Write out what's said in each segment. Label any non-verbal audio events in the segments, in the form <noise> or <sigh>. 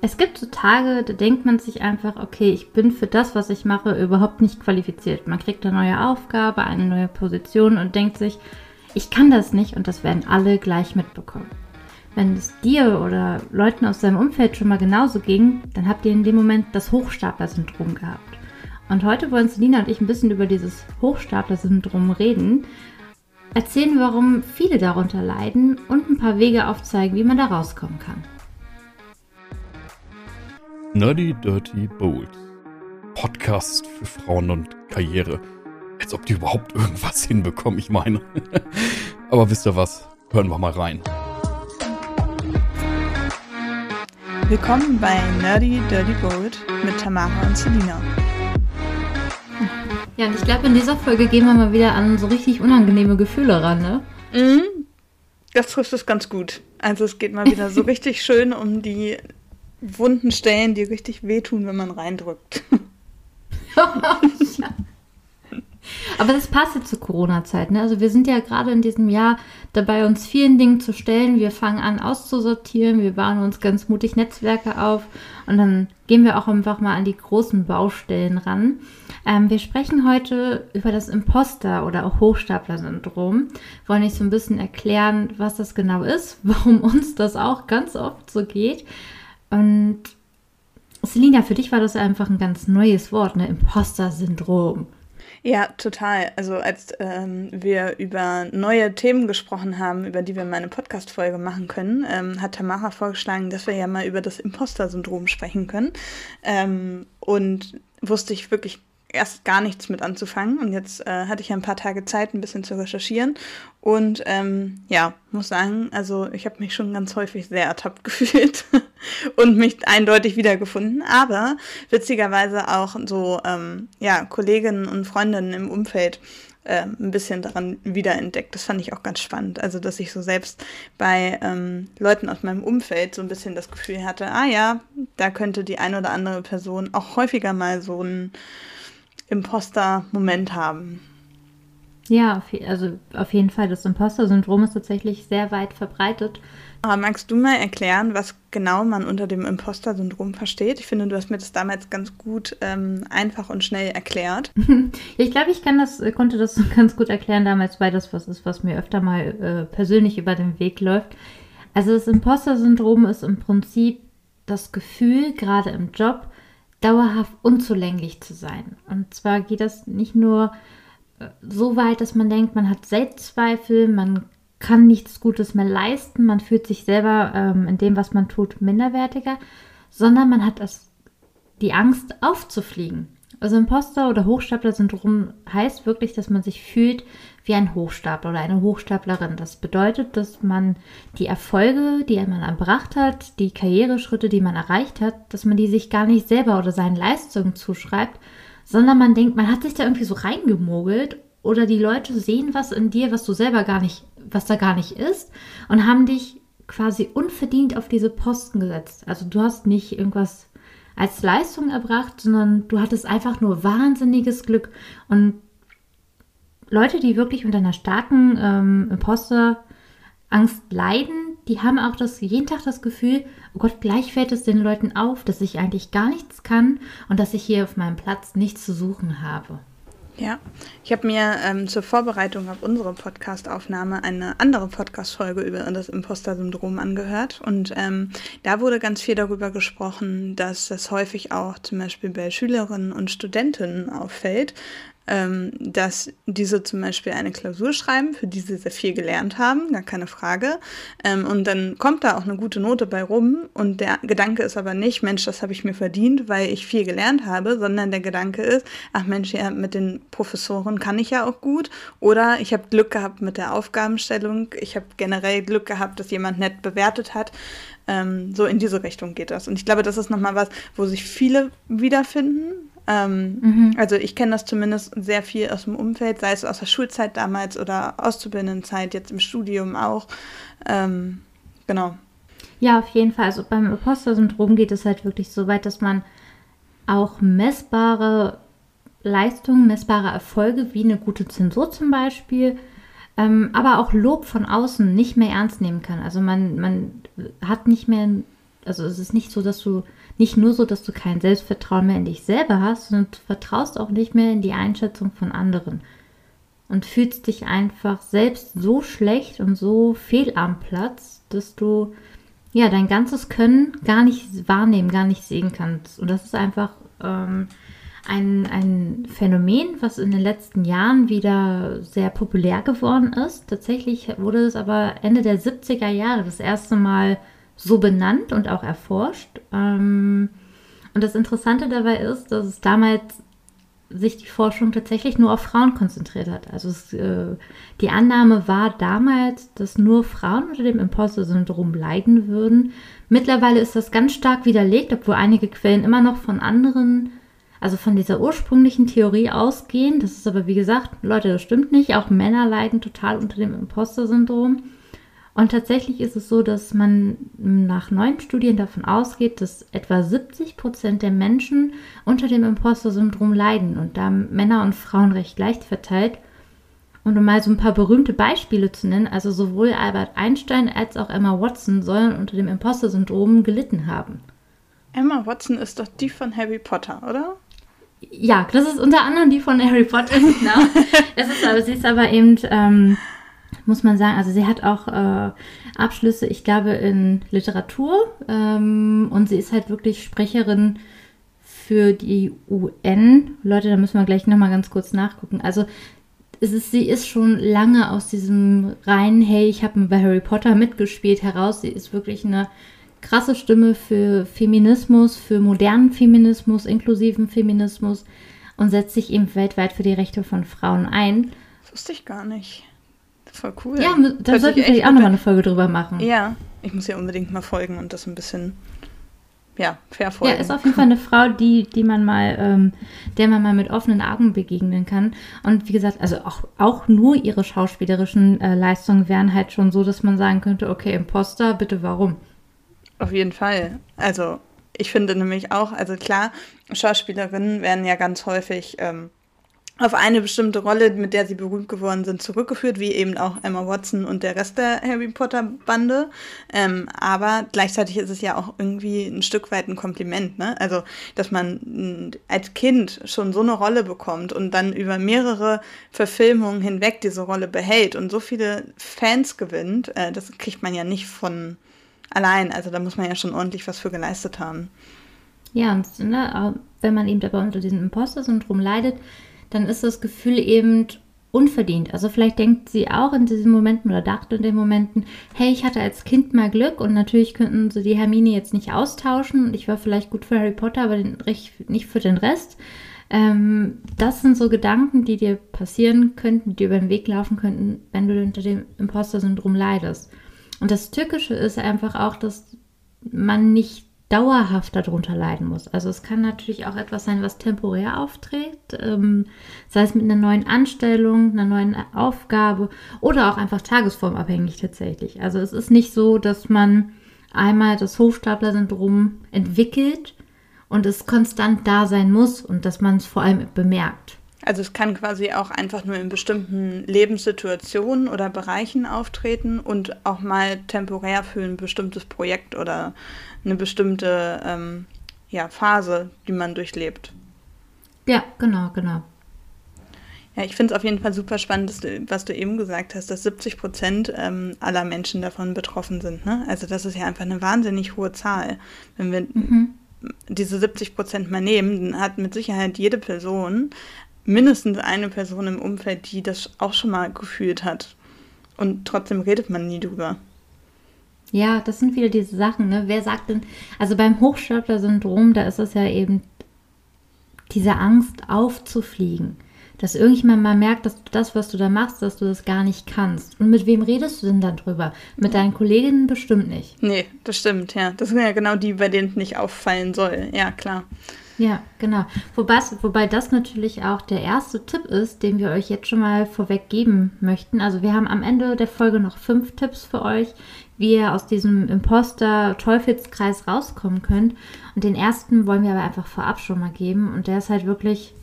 Es gibt so Tage, da denkt man sich einfach, okay, ich bin für das, was ich mache, überhaupt nicht qualifiziert. Man kriegt eine neue Aufgabe, eine neue Position und denkt sich, ich kann das nicht und das werden alle gleich mitbekommen. Wenn es dir oder Leuten aus deinem Umfeld schon mal genauso ging, dann habt ihr in dem Moment das Hochstapler-Syndrom gehabt. Und heute wollen Selina und ich ein bisschen über dieses Hochstapler-Syndrom reden, erzählen, warum viele darunter leiden und ein paar Wege aufzeigen, wie man da rauskommen kann. Nerdy Dirty Bold. Podcast für Frauen und Karriere. Als ob die überhaupt irgendwas <laughs> hinbekommen, ich meine. <laughs> Aber wisst ihr was? Hören wir mal rein. Willkommen bei Nerdy Dirty Bold mit Tamara und Selina. Ja, und ich glaube, in dieser Folge gehen wir mal wieder an so richtig unangenehme Gefühle ran, ne? Mhm. Das trifft es ganz gut. Also es geht mal wieder so <laughs> richtig schön um die wunden Stellen, die richtig wehtun, wenn man reindrückt. <laughs> Aber das passt jetzt zur Corona-Zeit. Ne? Also wir sind ja gerade in diesem Jahr dabei, uns vielen Dingen zu stellen. Wir fangen an auszusortieren, wir bauen uns ganz mutig Netzwerke auf und dann gehen wir auch einfach mal an die großen Baustellen ran. Ähm, wir sprechen heute über das Imposter- oder auch Hochstapler-Syndrom. Wollen euch so ein bisschen erklären, was das genau ist, <laughs> warum uns das auch ganz oft so geht und Selina, für dich war das einfach ein ganz neues Wort, ne? Imposter-Syndrom. Ja, total. Also als ähm, wir über neue Themen gesprochen haben, über die wir mal eine Podcast-Folge machen können, ähm, hat Tamara vorgeschlagen, dass wir ja mal über das Imposter-Syndrom sprechen können. Ähm, und wusste ich wirklich erst gar nichts mit anzufangen. Und jetzt äh, hatte ich ja ein paar Tage Zeit, ein bisschen zu recherchieren. Und ähm, ja, muss sagen, also ich habe mich schon ganz häufig sehr ertappt <laughs> gefühlt und mich eindeutig wiedergefunden. Aber witzigerweise auch so, ähm, ja, Kolleginnen und Freundinnen im Umfeld äh, ein bisschen daran wiederentdeckt. Das fand ich auch ganz spannend. Also, dass ich so selbst bei ähm, Leuten aus meinem Umfeld so ein bisschen das Gefühl hatte, ah ja, da könnte die eine oder andere Person auch häufiger mal so ein Imposter-Moment haben. Ja, also auf jeden Fall. Das Imposter-Syndrom ist tatsächlich sehr weit verbreitet. Aber magst du mal erklären, was genau man unter dem Imposter-Syndrom versteht? Ich finde, du hast mir das damals ganz gut ähm, einfach und schnell erklärt. <laughs> ich glaube, ich kann das, konnte das <laughs> ganz gut erklären damals, weil das was ist, was mir öfter mal äh, persönlich über den Weg läuft. Also das Imposter-Syndrom ist im Prinzip das Gefühl, gerade im Job, dauerhaft unzulänglich zu sein. Und zwar geht das nicht nur äh, so weit, dass man denkt, man hat Selbstzweifel, man kann nichts Gutes mehr leisten, man fühlt sich selber ähm, in dem, was man tut, minderwertiger, sondern man hat das, die Angst aufzufliegen. Also Imposter- oder Hochstapler-Syndrom heißt wirklich, dass man sich fühlt wie ein Hochstapler oder eine Hochstaplerin. Das bedeutet, dass man die Erfolge, die man erbracht hat, die Karriereschritte, die man erreicht hat, dass man die sich gar nicht selber oder seinen Leistungen zuschreibt, sondern man denkt, man hat sich da irgendwie so reingemogelt oder die Leute sehen was in dir, was du selber gar nicht, was da gar nicht ist und haben dich quasi unverdient auf diese Posten gesetzt. Also du hast nicht irgendwas als Leistung erbracht, sondern du hattest einfach nur wahnsinniges Glück. Und Leute, die wirklich unter einer starken ähm, Imposter-Angst leiden, die haben auch das, jeden Tag das Gefühl, oh Gott, gleich fällt es den Leuten auf, dass ich eigentlich gar nichts kann und dass ich hier auf meinem Platz nichts zu suchen habe. Ja, ich habe mir ähm, zur Vorbereitung auf unsere Podcast-Aufnahme eine andere Podcast-Folge über das Imposter-Syndrom angehört. Und ähm, da wurde ganz viel darüber gesprochen, dass das häufig auch zum Beispiel bei Schülerinnen und Studentinnen auffällt, ähm, dass diese zum Beispiel eine Klausur schreiben, für die sie sehr viel gelernt haben, gar keine Frage. Ähm, und dann kommt da auch eine gute Note bei rum und der Gedanke ist aber nicht, Mensch, das habe ich mir verdient, weil ich viel gelernt habe, sondern der Gedanke ist, ach Mensch, ja, mit den Professoren kann ich ja auch gut oder ich habe Glück gehabt mit der Aufgabenstellung, ich habe generell Glück gehabt, dass jemand nett bewertet hat. Ähm, so in diese Richtung geht das. Und ich glaube, das ist nochmal was, wo sich viele wiederfinden, ähm, mhm. Also ich kenne das zumindest sehr viel aus dem Umfeld, sei es aus der Schulzeit damals oder Auszubildendenzeit, jetzt im Studium auch. Ähm, genau. Ja, auf jeden Fall. Also beim Imposter-Syndrom geht es halt wirklich so weit, dass man auch messbare Leistungen, messbare Erfolge wie eine gute Zensur zum Beispiel, ähm, aber auch Lob von außen nicht mehr ernst nehmen kann. Also man, man hat nicht mehr also es ist nicht so, dass du nicht nur so, dass du kein Selbstvertrauen mehr in dich selber hast, sondern du vertraust auch nicht mehr in die Einschätzung von anderen und fühlst dich einfach selbst so schlecht und so fehl am Platz, dass du ja dein ganzes Können gar nicht wahrnehmen, gar nicht sehen kannst. Und das ist einfach ähm, ein, ein Phänomen, was in den letzten Jahren wieder sehr populär geworden ist. Tatsächlich wurde es aber Ende der 70er Jahre das erste Mal so benannt und auch erforscht. Ähm, und das Interessante dabei ist, dass es damals sich die Forschung tatsächlich nur auf Frauen konzentriert hat. Also es, äh, die Annahme war damals, dass nur Frauen unter dem Imposter-Syndrom leiden würden. Mittlerweile ist das ganz stark widerlegt, obwohl einige Quellen immer noch von anderen, also von dieser ursprünglichen Theorie ausgehen. Das ist aber, wie gesagt, Leute, das stimmt nicht. Auch Männer leiden total unter dem Imposter-Syndrom. Und tatsächlich ist es so, dass man nach neuen Studien davon ausgeht, dass etwa 70 Prozent der Menschen unter dem Imposter-Syndrom leiden und da Männer und Frauen recht leicht verteilt. Und um mal so ein paar berühmte Beispiele zu nennen, also sowohl Albert Einstein als auch Emma Watson sollen unter dem Imposter-Syndrom gelitten haben. Emma Watson ist doch die von Harry Potter, oder? Ja, das ist unter anderem die von Harry Potter, <laughs> genau. das ist aber, sie ist aber eben ähm, muss man sagen. Also sie hat auch äh, Abschlüsse, ich glaube, in Literatur ähm, und sie ist halt wirklich Sprecherin für die UN. Leute, da müssen wir gleich nochmal ganz kurz nachgucken. Also es ist, sie ist schon lange aus diesem reinen, hey, ich habe bei Harry Potter mitgespielt, heraus. Sie ist wirklich eine krasse Stimme für Feminismus, für modernen Feminismus, inklusiven Feminismus und setzt sich eben weltweit für die Rechte von Frauen ein. Das wusste ich gar nicht. Voll cool. Ja, da sollten wir vielleicht auch nochmal eine Folge drüber machen. Ja, ich muss ja unbedingt mal folgen und das ein bisschen ja, verfolgen. Ja, ist auf jeden Fall eine Frau, die, die man mal, ähm, der man mal mit offenen Augen begegnen kann. Und wie gesagt, also auch, auch nur ihre schauspielerischen äh, Leistungen wären halt schon so, dass man sagen könnte, okay, Imposter, bitte warum? Auf jeden Fall. Also ich finde nämlich auch, also klar, Schauspielerinnen werden ja ganz häufig ähm, auf eine bestimmte Rolle, mit der sie berühmt geworden sind, zurückgeführt, wie eben auch Emma Watson und der Rest der Harry Potter Bande. Ähm, aber gleichzeitig ist es ja auch irgendwie ein Stück weit ein Kompliment, ne? Also, dass man als Kind schon so eine Rolle bekommt und dann über mehrere Verfilmungen hinweg diese Rolle behält und so viele Fans gewinnt, äh, das kriegt man ja nicht von allein. Also da muss man ja schon ordentlich was für geleistet haben. Ja, und ne, wenn man eben aber unter diesem Imposter-Syndrom leidet, dann ist das Gefühl eben unverdient. Also vielleicht denkt sie auch in diesen Momenten oder dachte in den Momenten, hey, ich hatte als Kind mal Glück und natürlich könnten sie die Hermine jetzt nicht austauschen und ich war vielleicht gut für Harry Potter, aber nicht für den Rest. Ähm, das sind so Gedanken, die dir passieren könnten, die dir über den Weg laufen könnten, wenn du unter dem Imposter-Syndrom leidest. Und das Tückische ist einfach auch, dass man nicht dauerhaft darunter leiden muss. Also es kann natürlich auch etwas sein, was temporär auftritt, ähm, sei es mit einer neuen Anstellung, einer neuen Aufgabe oder auch einfach tagesformabhängig tatsächlich. Also es ist nicht so, dass man einmal das Hochstapler-Syndrom entwickelt und es konstant da sein muss und dass man es vor allem bemerkt. Also es kann quasi auch einfach nur in bestimmten Lebenssituationen oder Bereichen auftreten und auch mal temporär für ein bestimmtes Projekt oder eine bestimmte ähm, ja, Phase, die man durchlebt. Ja, genau, genau. Ja, ich finde es auf jeden Fall super spannend, du, was du eben gesagt hast, dass 70 Prozent ähm, aller Menschen davon betroffen sind. Ne? Also das ist ja einfach eine wahnsinnig hohe Zahl. Wenn wir mhm. diese 70 Prozent mal nehmen, dann hat mit Sicherheit jede Person mindestens eine Person im Umfeld, die das auch schon mal gefühlt hat. Und trotzdem redet man nie drüber. Ja, das sind wieder diese Sachen, ne? Wer sagt denn, also beim Hochstapler-Syndrom, da ist es ja eben diese Angst aufzufliegen. Dass irgendjemand mal merkt, dass du das, was du da machst, dass du das gar nicht kannst. Und mit wem redest du denn dann drüber? Mit deinen Kolleginnen bestimmt nicht. Nee, das stimmt, ja. Das sind ja genau die, bei denen es nicht auffallen soll. Ja, klar. Ja, genau. Wobei, wobei das natürlich auch der erste Tipp ist, den wir euch jetzt schon mal vorweg geben möchten. Also wir haben am Ende der Folge noch fünf Tipps für euch, wie ihr aus diesem Imposter-Teufelskreis rauskommen könnt. Und den ersten wollen wir aber einfach vorab schon mal geben. Und der ist halt wirklich,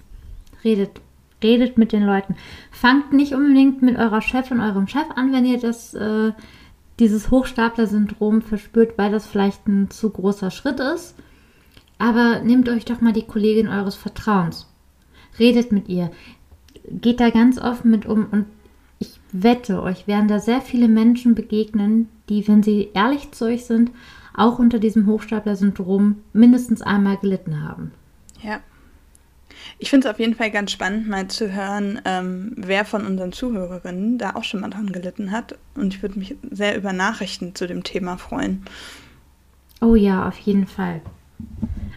redet, redet mit den Leuten. Fangt nicht unbedingt mit eurer Chefin, eurem Chef an, wenn ihr das, äh, dieses Hochstapler-Syndrom verspürt, weil das vielleicht ein zu großer Schritt ist. Aber nehmt euch doch mal die Kollegin eures Vertrauens. Redet mit ihr. Geht da ganz offen mit um und ich wette, euch werden da sehr viele Menschen begegnen, die, wenn sie ehrlich zu euch sind, auch unter diesem Hochstapler-Syndrom mindestens einmal gelitten haben. Ja. Ich finde es auf jeden Fall ganz spannend, mal zu hören, ähm, wer von unseren Zuhörerinnen da auch schon mal dran gelitten hat. Und ich würde mich sehr über Nachrichten zu dem Thema freuen. Oh ja, auf jeden Fall.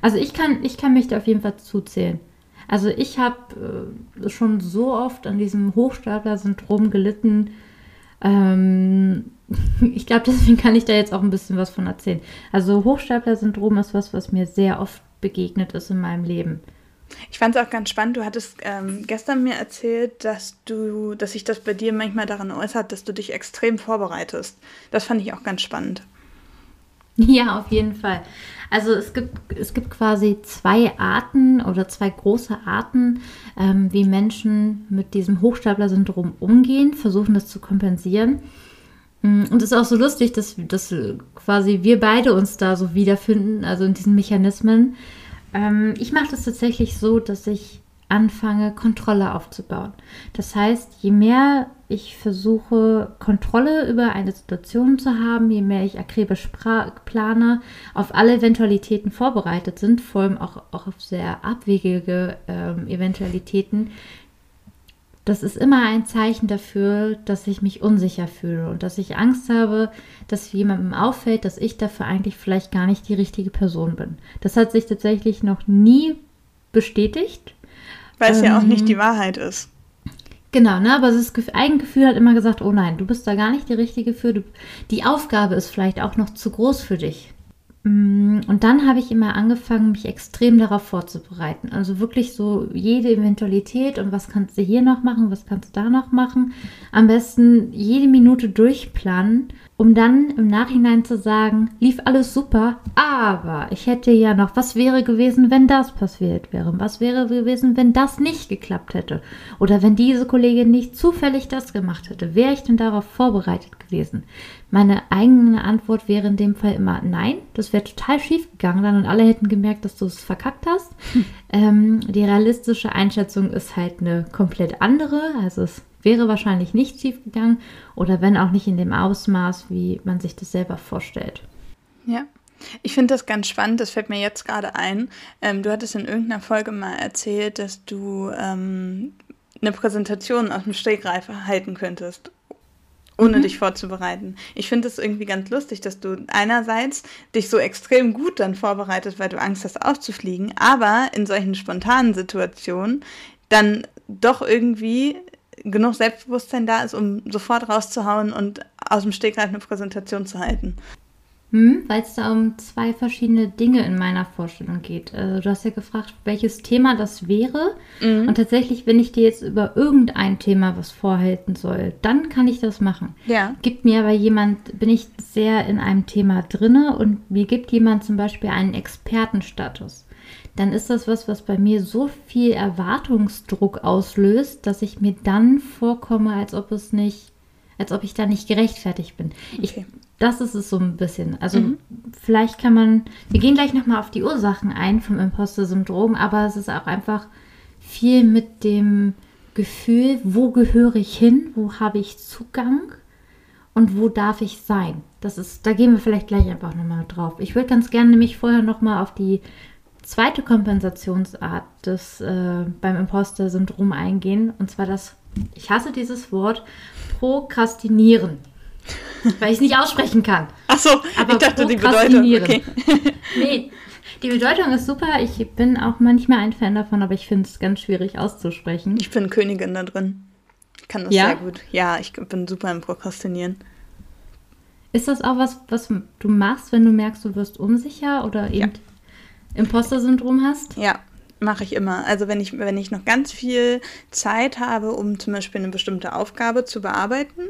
Also ich kann, ich kann mich da auf jeden Fall zuzählen. Also ich habe äh, schon so oft an diesem Hochstapler-Syndrom gelitten. Ähm, <laughs> ich glaube, deswegen kann ich da jetzt auch ein bisschen was von erzählen. Also Hochstapler-Syndrom ist was, was mir sehr oft begegnet ist in meinem Leben. Ich fand es auch ganz spannend. Du hattest ähm, gestern mir erzählt, dass du, dass sich das bei dir manchmal daran äußert, dass du dich extrem vorbereitest. Das fand ich auch ganz spannend. <laughs> Ja, auf jeden Fall. Also es gibt, es gibt quasi zwei Arten oder zwei große Arten, ähm, wie Menschen mit diesem Hochstapler-Syndrom umgehen, versuchen das zu kompensieren. Mm, und es ist auch so lustig, dass, dass quasi wir beide uns da so wiederfinden, also in diesen Mechanismen. Ähm, ich mache das tatsächlich so, dass ich anfange, Kontrolle aufzubauen. Das heißt, je mehr ich versuche, Kontrolle über eine Situation zu haben, je mehr ich akribisch plane, auf alle Eventualitäten vorbereitet sind, vor allem auch, auch auf sehr abwegige ähm, Eventualitäten, das ist immer ein Zeichen dafür, dass ich mich unsicher fühle und dass ich Angst habe, dass jemandem auffällt, dass ich dafür eigentlich vielleicht gar nicht die richtige Person bin. Das hat sich tatsächlich noch nie bestätigt. Weil es ähm, ja auch nicht ähm, die Wahrheit ist. Genau, ne? aber das Eigengefühl hat immer gesagt, oh nein, du bist da gar nicht die Richtige für. Du, die Aufgabe ist vielleicht auch noch zu groß für dich. Mm, und dann habe ich immer angefangen, mich extrem darauf vorzubereiten. Also wirklich so jede Eventualität und was kannst du hier noch machen, was kannst du da noch machen. Am besten jede Minute durchplanen, um dann im Nachhinein zu sagen, lief alles super, aber ich hätte ja noch, was wäre gewesen, wenn das passiert wäre? Was wäre gewesen, wenn das nicht geklappt hätte? Oder wenn diese Kollegin nicht zufällig das gemacht hätte? Wäre ich denn darauf vorbereitet gewesen? Meine eigene Antwort wäre in dem Fall immer nein. Das wäre total schief gegangen dann und alle hätten gemerkt, dass du es verkackt hast. Hm. Ähm, die realistische Einschätzung ist halt eine komplett andere. Also es wäre wahrscheinlich nicht schief gegangen oder wenn auch nicht in dem Ausmaß, wie man sich das selber vorstellt. Ja. Ich finde das ganz spannend, das fällt mir jetzt gerade ein. Ähm, du hattest in irgendeiner Folge mal erzählt, dass du ähm, eine Präsentation aus dem Stegreif halten könntest ohne mhm. dich vorzubereiten. Ich finde es irgendwie ganz lustig, dass du einerseits dich so extrem gut dann vorbereitet, weil du Angst hast aufzufliegen, aber in solchen spontanen Situationen dann doch irgendwie genug Selbstbewusstsein da ist, um sofort rauszuhauen und aus dem Stegreif eine Präsentation zu halten. Hm, Weil es da um zwei verschiedene Dinge in meiner Vorstellung geht. Also du hast ja gefragt, welches Thema das wäre. Mhm. Und tatsächlich, wenn ich dir jetzt über irgendein Thema was vorhalten soll, dann kann ich das machen. Ja. Gibt mir aber jemand, bin ich sehr in einem Thema drinne und mir gibt jemand zum Beispiel einen Expertenstatus, dann ist das was, was bei mir so viel Erwartungsdruck auslöst, dass ich mir dann vorkomme, als ob es nicht als ob ich da nicht gerechtfertigt bin. Okay. Ich das ist es so ein bisschen. Also mhm. vielleicht kann man, wir gehen gleich nochmal auf die Ursachen ein vom Imposter-Syndrom, aber es ist auch einfach viel mit dem Gefühl, wo gehöre ich hin, wo habe ich Zugang und wo darf ich sein. Das ist, da gehen wir vielleicht gleich einfach nochmal drauf. Ich würde ganz gerne nämlich vorher nochmal auf die zweite Kompensationsart des äh, beim Imposter-Syndrom eingehen, und zwar das, ich hasse dieses Wort, Prokrastinieren. <laughs> Weil ich es nicht aussprechen kann. Ach so, Aber ich dachte die Bedeutung. Okay. <laughs> nee, die Bedeutung ist super. Ich bin auch manchmal ein Fan davon, aber ich finde es ganz schwierig auszusprechen. Ich bin Königin da drin. Ich kann das ja? sehr gut. Ja, ich bin super im Prokrastinieren. Ist das auch was, was du machst, wenn du merkst, du wirst unsicher oder eben ja. Imposter-Syndrom hast? Ja, mache ich immer. Also wenn ich, wenn ich noch ganz viel Zeit habe, um zum Beispiel eine bestimmte Aufgabe zu bearbeiten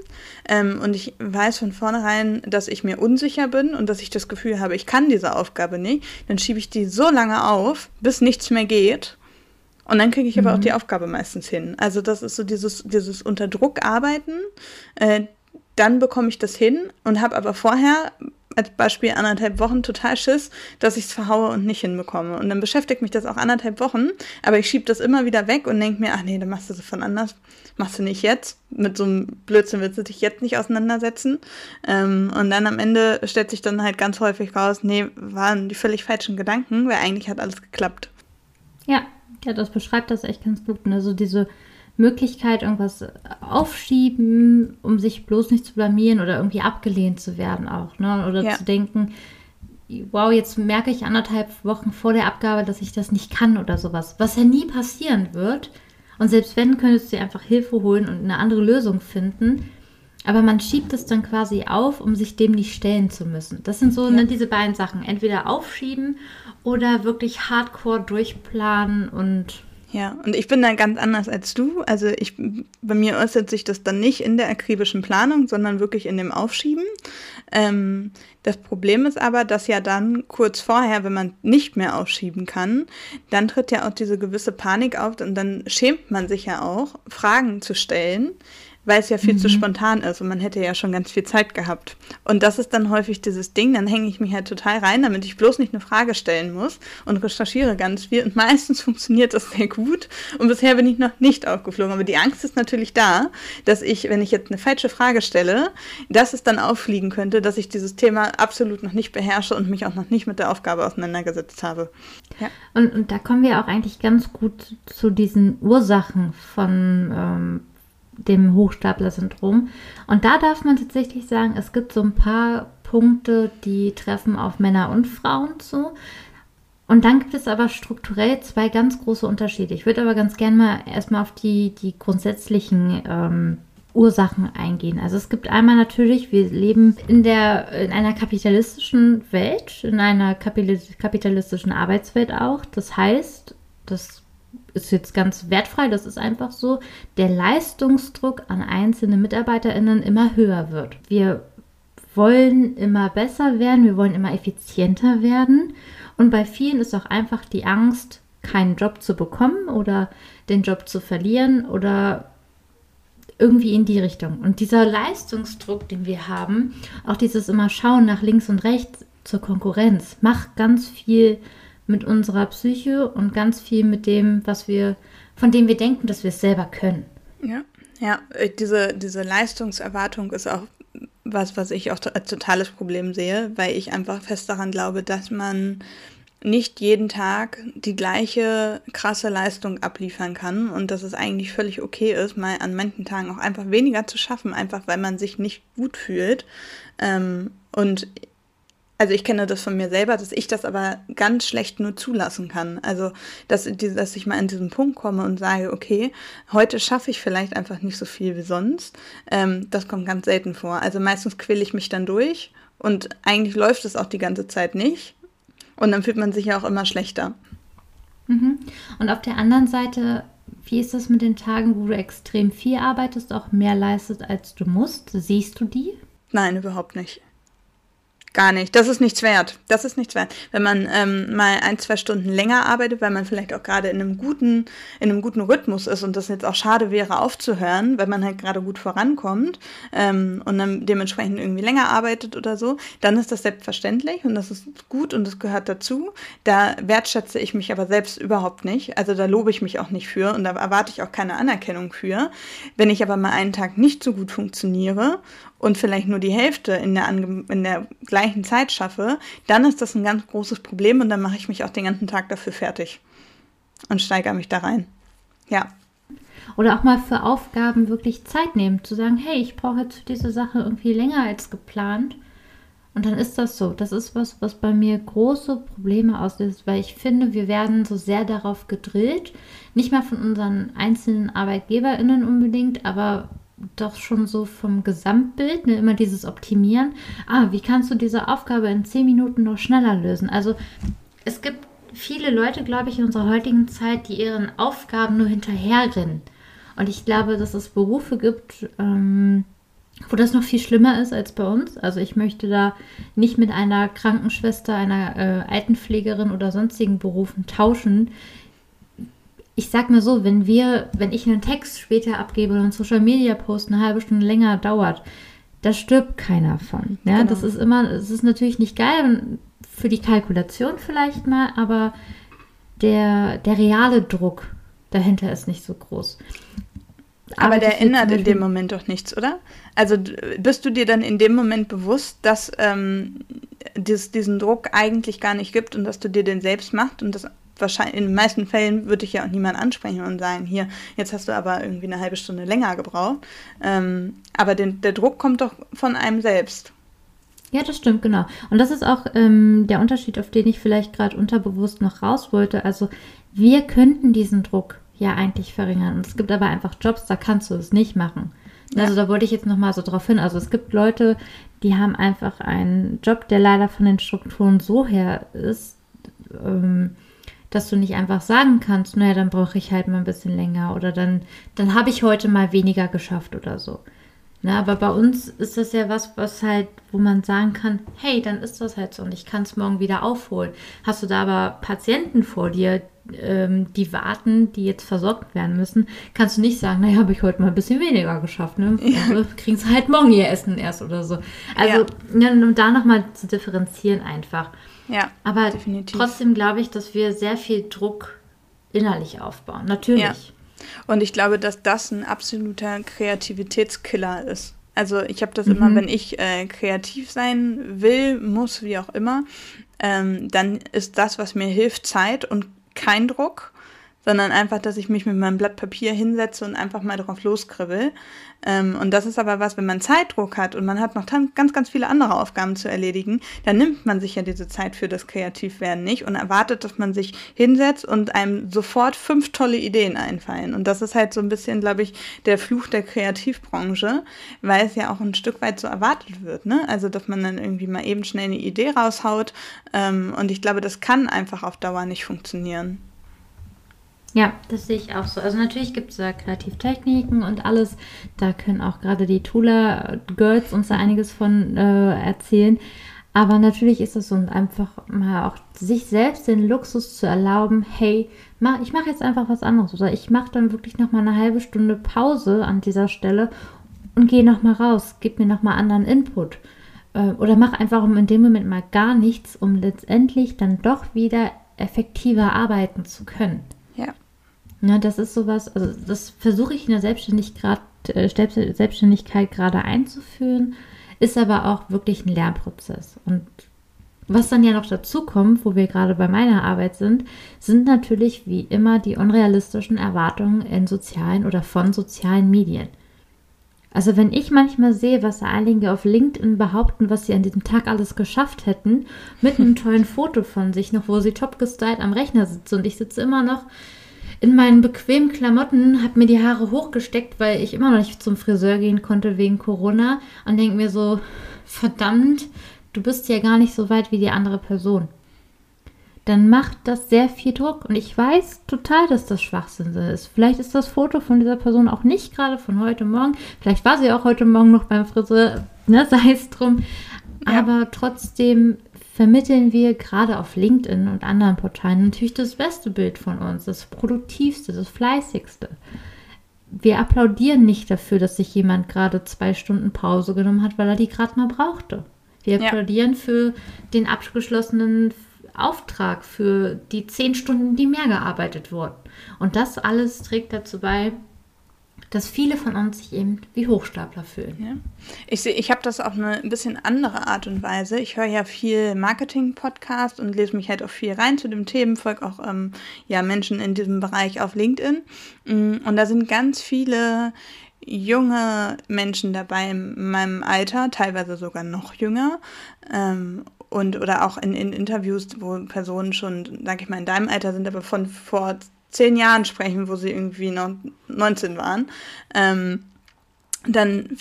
ähm, und ich weiß von vornherein, dass ich mir unsicher bin und dass ich das Gefühl habe, ich kann diese Aufgabe nicht, dann schiebe ich die so lange auf, bis nichts mehr geht. Und dann kriege ich aber mhm. auch die Aufgabe meistens hin. Also das ist so dieses, dieses unter Druck arbeiten. Äh, dann bekomme ich das hin und habe aber vorher als Beispiel anderthalb Wochen total Schiss, dass ich es verhaue und nicht hinbekomme. Und dann beschäftigt mich das auch anderthalb Wochen, aber ich schiebe das immer wieder weg und denke mir, ach nee, dann machst du es von anders, machst du nicht jetzt. Mit so einem Blödsinn willst du dich jetzt nicht auseinandersetzen. Ähm, und dann am Ende stellt sich dann halt ganz häufig raus, nee, waren die völlig falschen Gedanken, weil eigentlich hat alles geklappt. Ja, ja, das beschreibt das echt ganz gut. Also diese Möglichkeit, irgendwas aufschieben, um sich bloß nicht zu blamieren oder irgendwie abgelehnt zu werden auch. Ne? Oder ja. zu denken, wow, jetzt merke ich anderthalb Wochen vor der Abgabe, dass ich das nicht kann oder sowas. Was ja nie passieren wird. Und selbst wenn, könntest du einfach Hilfe holen und eine andere Lösung finden. Aber man schiebt es dann quasi auf, um sich dem nicht stellen zu müssen. Das sind so ja. ne, diese beiden Sachen. Entweder aufschieben oder wirklich hardcore durchplanen und ja, und ich bin da ganz anders als du. Also ich, bei mir äußert sich das dann nicht in der akribischen Planung, sondern wirklich in dem Aufschieben. Ähm, das Problem ist aber, dass ja dann kurz vorher, wenn man nicht mehr aufschieben kann, dann tritt ja auch diese gewisse Panik auf und dann schämt man sich ja auch, Fragen zu stellen, weil es ja viel mhm. zu spontan ist und man hätte ja schon ganz viel Zeit gehabt. Und das ist dann häufig dieses Ding, dann hänge ich mich halt total rein, damit ich bloß nicht eine Frage stellen muss und recherchiere ganz viel und <laughs> meistens funktioniert das sehr gut und bisher bin ich noch nicht aufgeflogen. Aber die Angst ist natürlich da, dass ich, wenn ich jetzt eine falsche Frage stelle, dass es dann auffliegen könnte, dass ich dieses Thema absolut noch nicht beherrsche und mich auch noch nicht mit der Aufgabe auseinandergesetzt habe. Ja. Und, und da kommen wir auch eigentlich ganz gut zu diesen Ursachen von ähm, dem Hochstapler-Syndrom. Und da darf man tatsächlich sagen, es gibt so ein paar Punkte, die treffen auf Männer und Frauen zu. Und dann gibt es aber strukturell zwei ganz große Unterschiede. Ich würde aber ganz gerne mal erstmal auf die, die grundsätzlichen ähm, Ursachen eingehen. Also es gibt einmal natürlich, wir leben in, der, in einer kapitalistischen Welt, in einer kapitalistischen Arbeitswelt auch. Das heißt, das ist jetzt ganz wertfrei, das ist einfach so, der Leistungsdruck an einzelne MitarbeiterInnen immer höher wird. Wir wollen immer besser werden, wir wollen immer effizienter werden. Und bei vielen ist auch einfach die Angst, keinen Job zu bekommen oder den Job zu verlieren oder irgendwie in die Richtung. Und dieser Leistungsdruck, den wir haben, auch dieses immer Schauen nach links und rechts zur Konkurrenz, macht ganz viel mit unserer Psyche und ganz viel mit dem, was wir, von dem wir denken, dass wir es selber können. Ja, ja, äh, diese, diese Leistungserwartung ist auch was, was ich auch als totales Problem sehe, weil ich einfach fest daran glaube, dass man nicht jeden Tag die gleiche krasse Leistung abliefern kann und dass es eigentlich völlig okay ist, mal an manchen Tagen auch einfach weniger zu schaffen, einfach weil man sich nicht gut fühlt. Ähm, und also ich kenne das von mir selber, dass ich das aber ganz schlecht nur zulassen kann. Also, dass, dass ich mal an diesen Punkt komme und sage, okay, heute schaffe ich vielleicht einfach nicht so viel wie sonst. Ähm, das kommt ganz selten vor. Also meistens quäle ich mich dann durch und eigentlich läuft es auch die ganze Zeit nicht. Und dann fühlt man sich ja auch immer schlechter. Mhm. Und auf der anderen Seite, wie ist das mit den Tagen, wo du extrem viel arbeitest, auch mehr leistest, als du musst? Siehst du die? Nein, überhaupt nicht. Gar nicht. Das ist nichts wert. Das ist nichts wert. Wenn man ähm, mal ein, zwei Stunden länger arbeitet, weil man vielleicht auch gerade in einem guten, in einem guten Rhythmus ist und das jetzt auch schade wäre aufzuhören, weil man halt gerade gut vorankommt ähm, und dann dementsprechend irgendwie länger arbeitet oder so, dann ist das selbstverständlich und das ist gut und das gehört dazu. Da wertschätze ich mich aber selbst überhaupt nicht. Also da lobe ich mich auch nicht für und da erwarte ich auch keine Anerkennung für. Wenn ich aber mal einen Tag nicht so gut funktioniere und vielleicht nur die Hälfte in der, in der gleichen Zeit schaffe, dann ist das ein ganz großes Problem und dann mache ich mich auch den ganzen Tag dafür fertig und steigere mich da rein. Ja. Oder auch mal für Aufgaben wirklich Zeit nehmen, zu sagen, hey, ich brauche jetzt diese Sache irgendwie länger als geplant. Und dann ist das so. Das ist was, was bei mir große Probleme auslöst, weil ich finde, wir werden so sehr darauf gedrillt, nicht mal von unseren einzelnen ArbeitgeberInnen unbedingt, aber doch schon so vom Gesamtbild, ne, immer dieses Optimieren. Ah, wie kannst du diese Aufgabe in zehn Minuten noch schneller lösen? Also es gibt viele Leute, glaube ich, in unserer heutigen Zeit, die ihren Aufgaben nur hinterherrennen. Und ich glaube, dass es Berufe gibt, ähm, wo das noch viel schlimmer ist als bei uns. Also ich möchte da nicht mit einer Krankenschwester, einer äh, Altenpflegerin oder sonstigen Berufen tauschen, ich sag mal so, wenn wir, wenn ich einen Text später abgebe und einen Social Media Post eine halbe Stunde länger dauert, da stirbt keiner von. Ja, genau. das ist immer, es ist natürlich nicht geil für die Kalkulation vielleicht mal, aber der, der reale Druck dahinter ist nicht so groß. Aber, aber der ändert in dem Moment doch nichts, oder? Also bist du dir dann in dem Moment bewusst, dass ähm, dies, diesen Druck eigentlich gar nicht gibt und dass du dir den selbst machst und das wahrscheinlich in den meisten Fällen würde ich ja auch niemand ansprechen und sagen, hier, jetzt hast du aber irgendwie eine halbe Stunde länger gebraucht. Ähm, aber den, der Druck kommt doch von einem selbst. Ja, das stimmt, genau. Und das ist auch ähm, der Unterschied, auf den ich vielleicht gerade unterbewusst noch raus wollte. Also wir könnten diesen Druck ja eigentlich verringern. Und es gibt aber einfach Jobs, da kannst du es nicht machen. Ja. Also da wollte ich jetzt nochmal so drauf hin. Also es gibt Leute, die haben einfach einen Job, der leider von den Strukturen so her ist, ähm, dass du nicht einfach sagen kannst, naja, dann brauche ich halt mal ein bisschen länger oder dann, dann habe ich heute mal weniger geschafft oder so. Na, aber bei uns ist das ja was, was halt, wo man sagen kann, hey, dann ist das halt so und ich kann es morgen wieder aufholen. Hast du da aber Patienten vor dir, ähm, die warten, die jetzt versorgt werden müssen, kannst du nicht sagen, naja, habe ich heute mal ein bisschen weniger geschafft. Ne? Ja. Also kriegen sie halt morgen ihr Essen erst oder so. Also, ja. um da nochmal zu differenzieren einfach. Ja, aber definitiv. trotzdem glaube ich, dass wir sehr viel Druck innerlich aufbauen. Natürlich. Ja. Und ich glaube, dass das ein absoluter Kreativitätskiller ist. Also ich habe das mhm. immer, wenn ich äh, kreativ sein will, muss, wie auch immer, ähm, dann ist das, was mir hilft, Zeit und kein Druck sondern einfach, dass ich mich mit meinem Blatt Papier hinsetze und einfach mal drauf loskribbel. Ähm, und das ist aber was, wenn man Zeitdruck hat und man hat noch ganz, ganz viele andere Aufgaben zu erledigen, dann nimmt man sich ja diese Zeit für das Kreativwerden nicht und erwartet, dass man sich hinsetzt und einem sofort fünf tolle Ideen einfallen. Und das ist halt so ein bisschen, glaube ich, der Fluch der Kreativbranche, weil es ja auch ein Stück weit so erwartet wird. Ne? Also, dass man dann irgendwie mal eben schnell eine Idee raushaut. Ähm, und ich glaube, das kann einfach auf Dauer nicht funktionieren. Ja, das sehe ich auch so. Also natürlich gibt es da Kreativtechniken und alles. Da können auch gerade die Tula-Girls uns da einiges von äh, erzählen. Aber natürlich ist es so einfach mal auch sich selbst den Luxus zu erlauben, hey, mach, ich mache jetzt einfach was anderes. Oder ich mache dann wirklich nochmal eine halbe Stunde Pause an dieser Stelle und gehe nochmal raus, gib mir nochmal anderen Input. Äh, oder mach einfach in dem Moment mal gar nichts, um letztendlich dann doch wieder effektiver arbeiten zu können. Ja. Ja, das ist sowas, also das versuche ich in der Selbstständigkeit, äh, Selbstständigkeit gerade einzuführen, ist aber auch wirklich ein Lernprozess. Und was dann ja noch dazu kommt, wo wir gerade bei meiner Arbeit sind, sind natürlich wie immer die unrealistischen Erwartungen in sozialen oder von sozialen Medien. Also wenn ich manchmal sehe, was einige auf LinkedIn behaupten, was sie an diesem Tag alles geschafft hätten, mit einem <laughs> tollen Foto von sich noch, wo sie top gestylt am Rechner sitzen und ich sitze immer noch in meinen bequemen Klamotten, habe mir die Haare hochgesteckt, weil ich immer noch nicht zum Friseur gehen konnte wegen Corona und denke mir so, verdammt, du bist ja gar nicht so weit wie die andere Person. Dann macht das sehr viel Druck und ich weiß total, dass das Schwachsinn ist. Vielleicht ist das Foto von dieser Person auch nicht gerade von heute Morgen. Vielleicht war sie auch heute Morgen noch beim Friseur, ne, <laughs> sei es drum. Ja. Aber trotzdem vermitteln wir gerade auf LinkedIn und anderen Portalen natürlich das beste Bild von uns, das produktivste, das fleißigste. Wir applaudieren nicht dafür, dass sich jemand gerade zwei Stunden Pause genommen hat, weil er die gerade mal brauchte. Wir applaudieren ja. für den abgeschlossenen Auftrag, für die zehn Stunden, die mehr gearbeitet wurden. Und das alles trägt dazu bei, dass viele von uns sich eben wie Hochstapler fühlen. Ja. Ich, ich habe das auf eine ein bisschen andere Art und Weise. Ich höre ja viel Marketing-Podcast und lese mich halt auch viel rein zu dem Themen, folge auch ähm, ja, Menschen in diesem Bereich auf LinkedIn. Mm, und da sind ganz viele junge Menschen dabei in meinem Alter, teilweise sogar noch jünger. Ähm, und oder auch in, in Interviews, wo Personen schon, sag ich mal, in deinem Alter sind, aber von vor zehn Jahren sprechen, wo sie irgendwie noch 19 waren, ähm, dann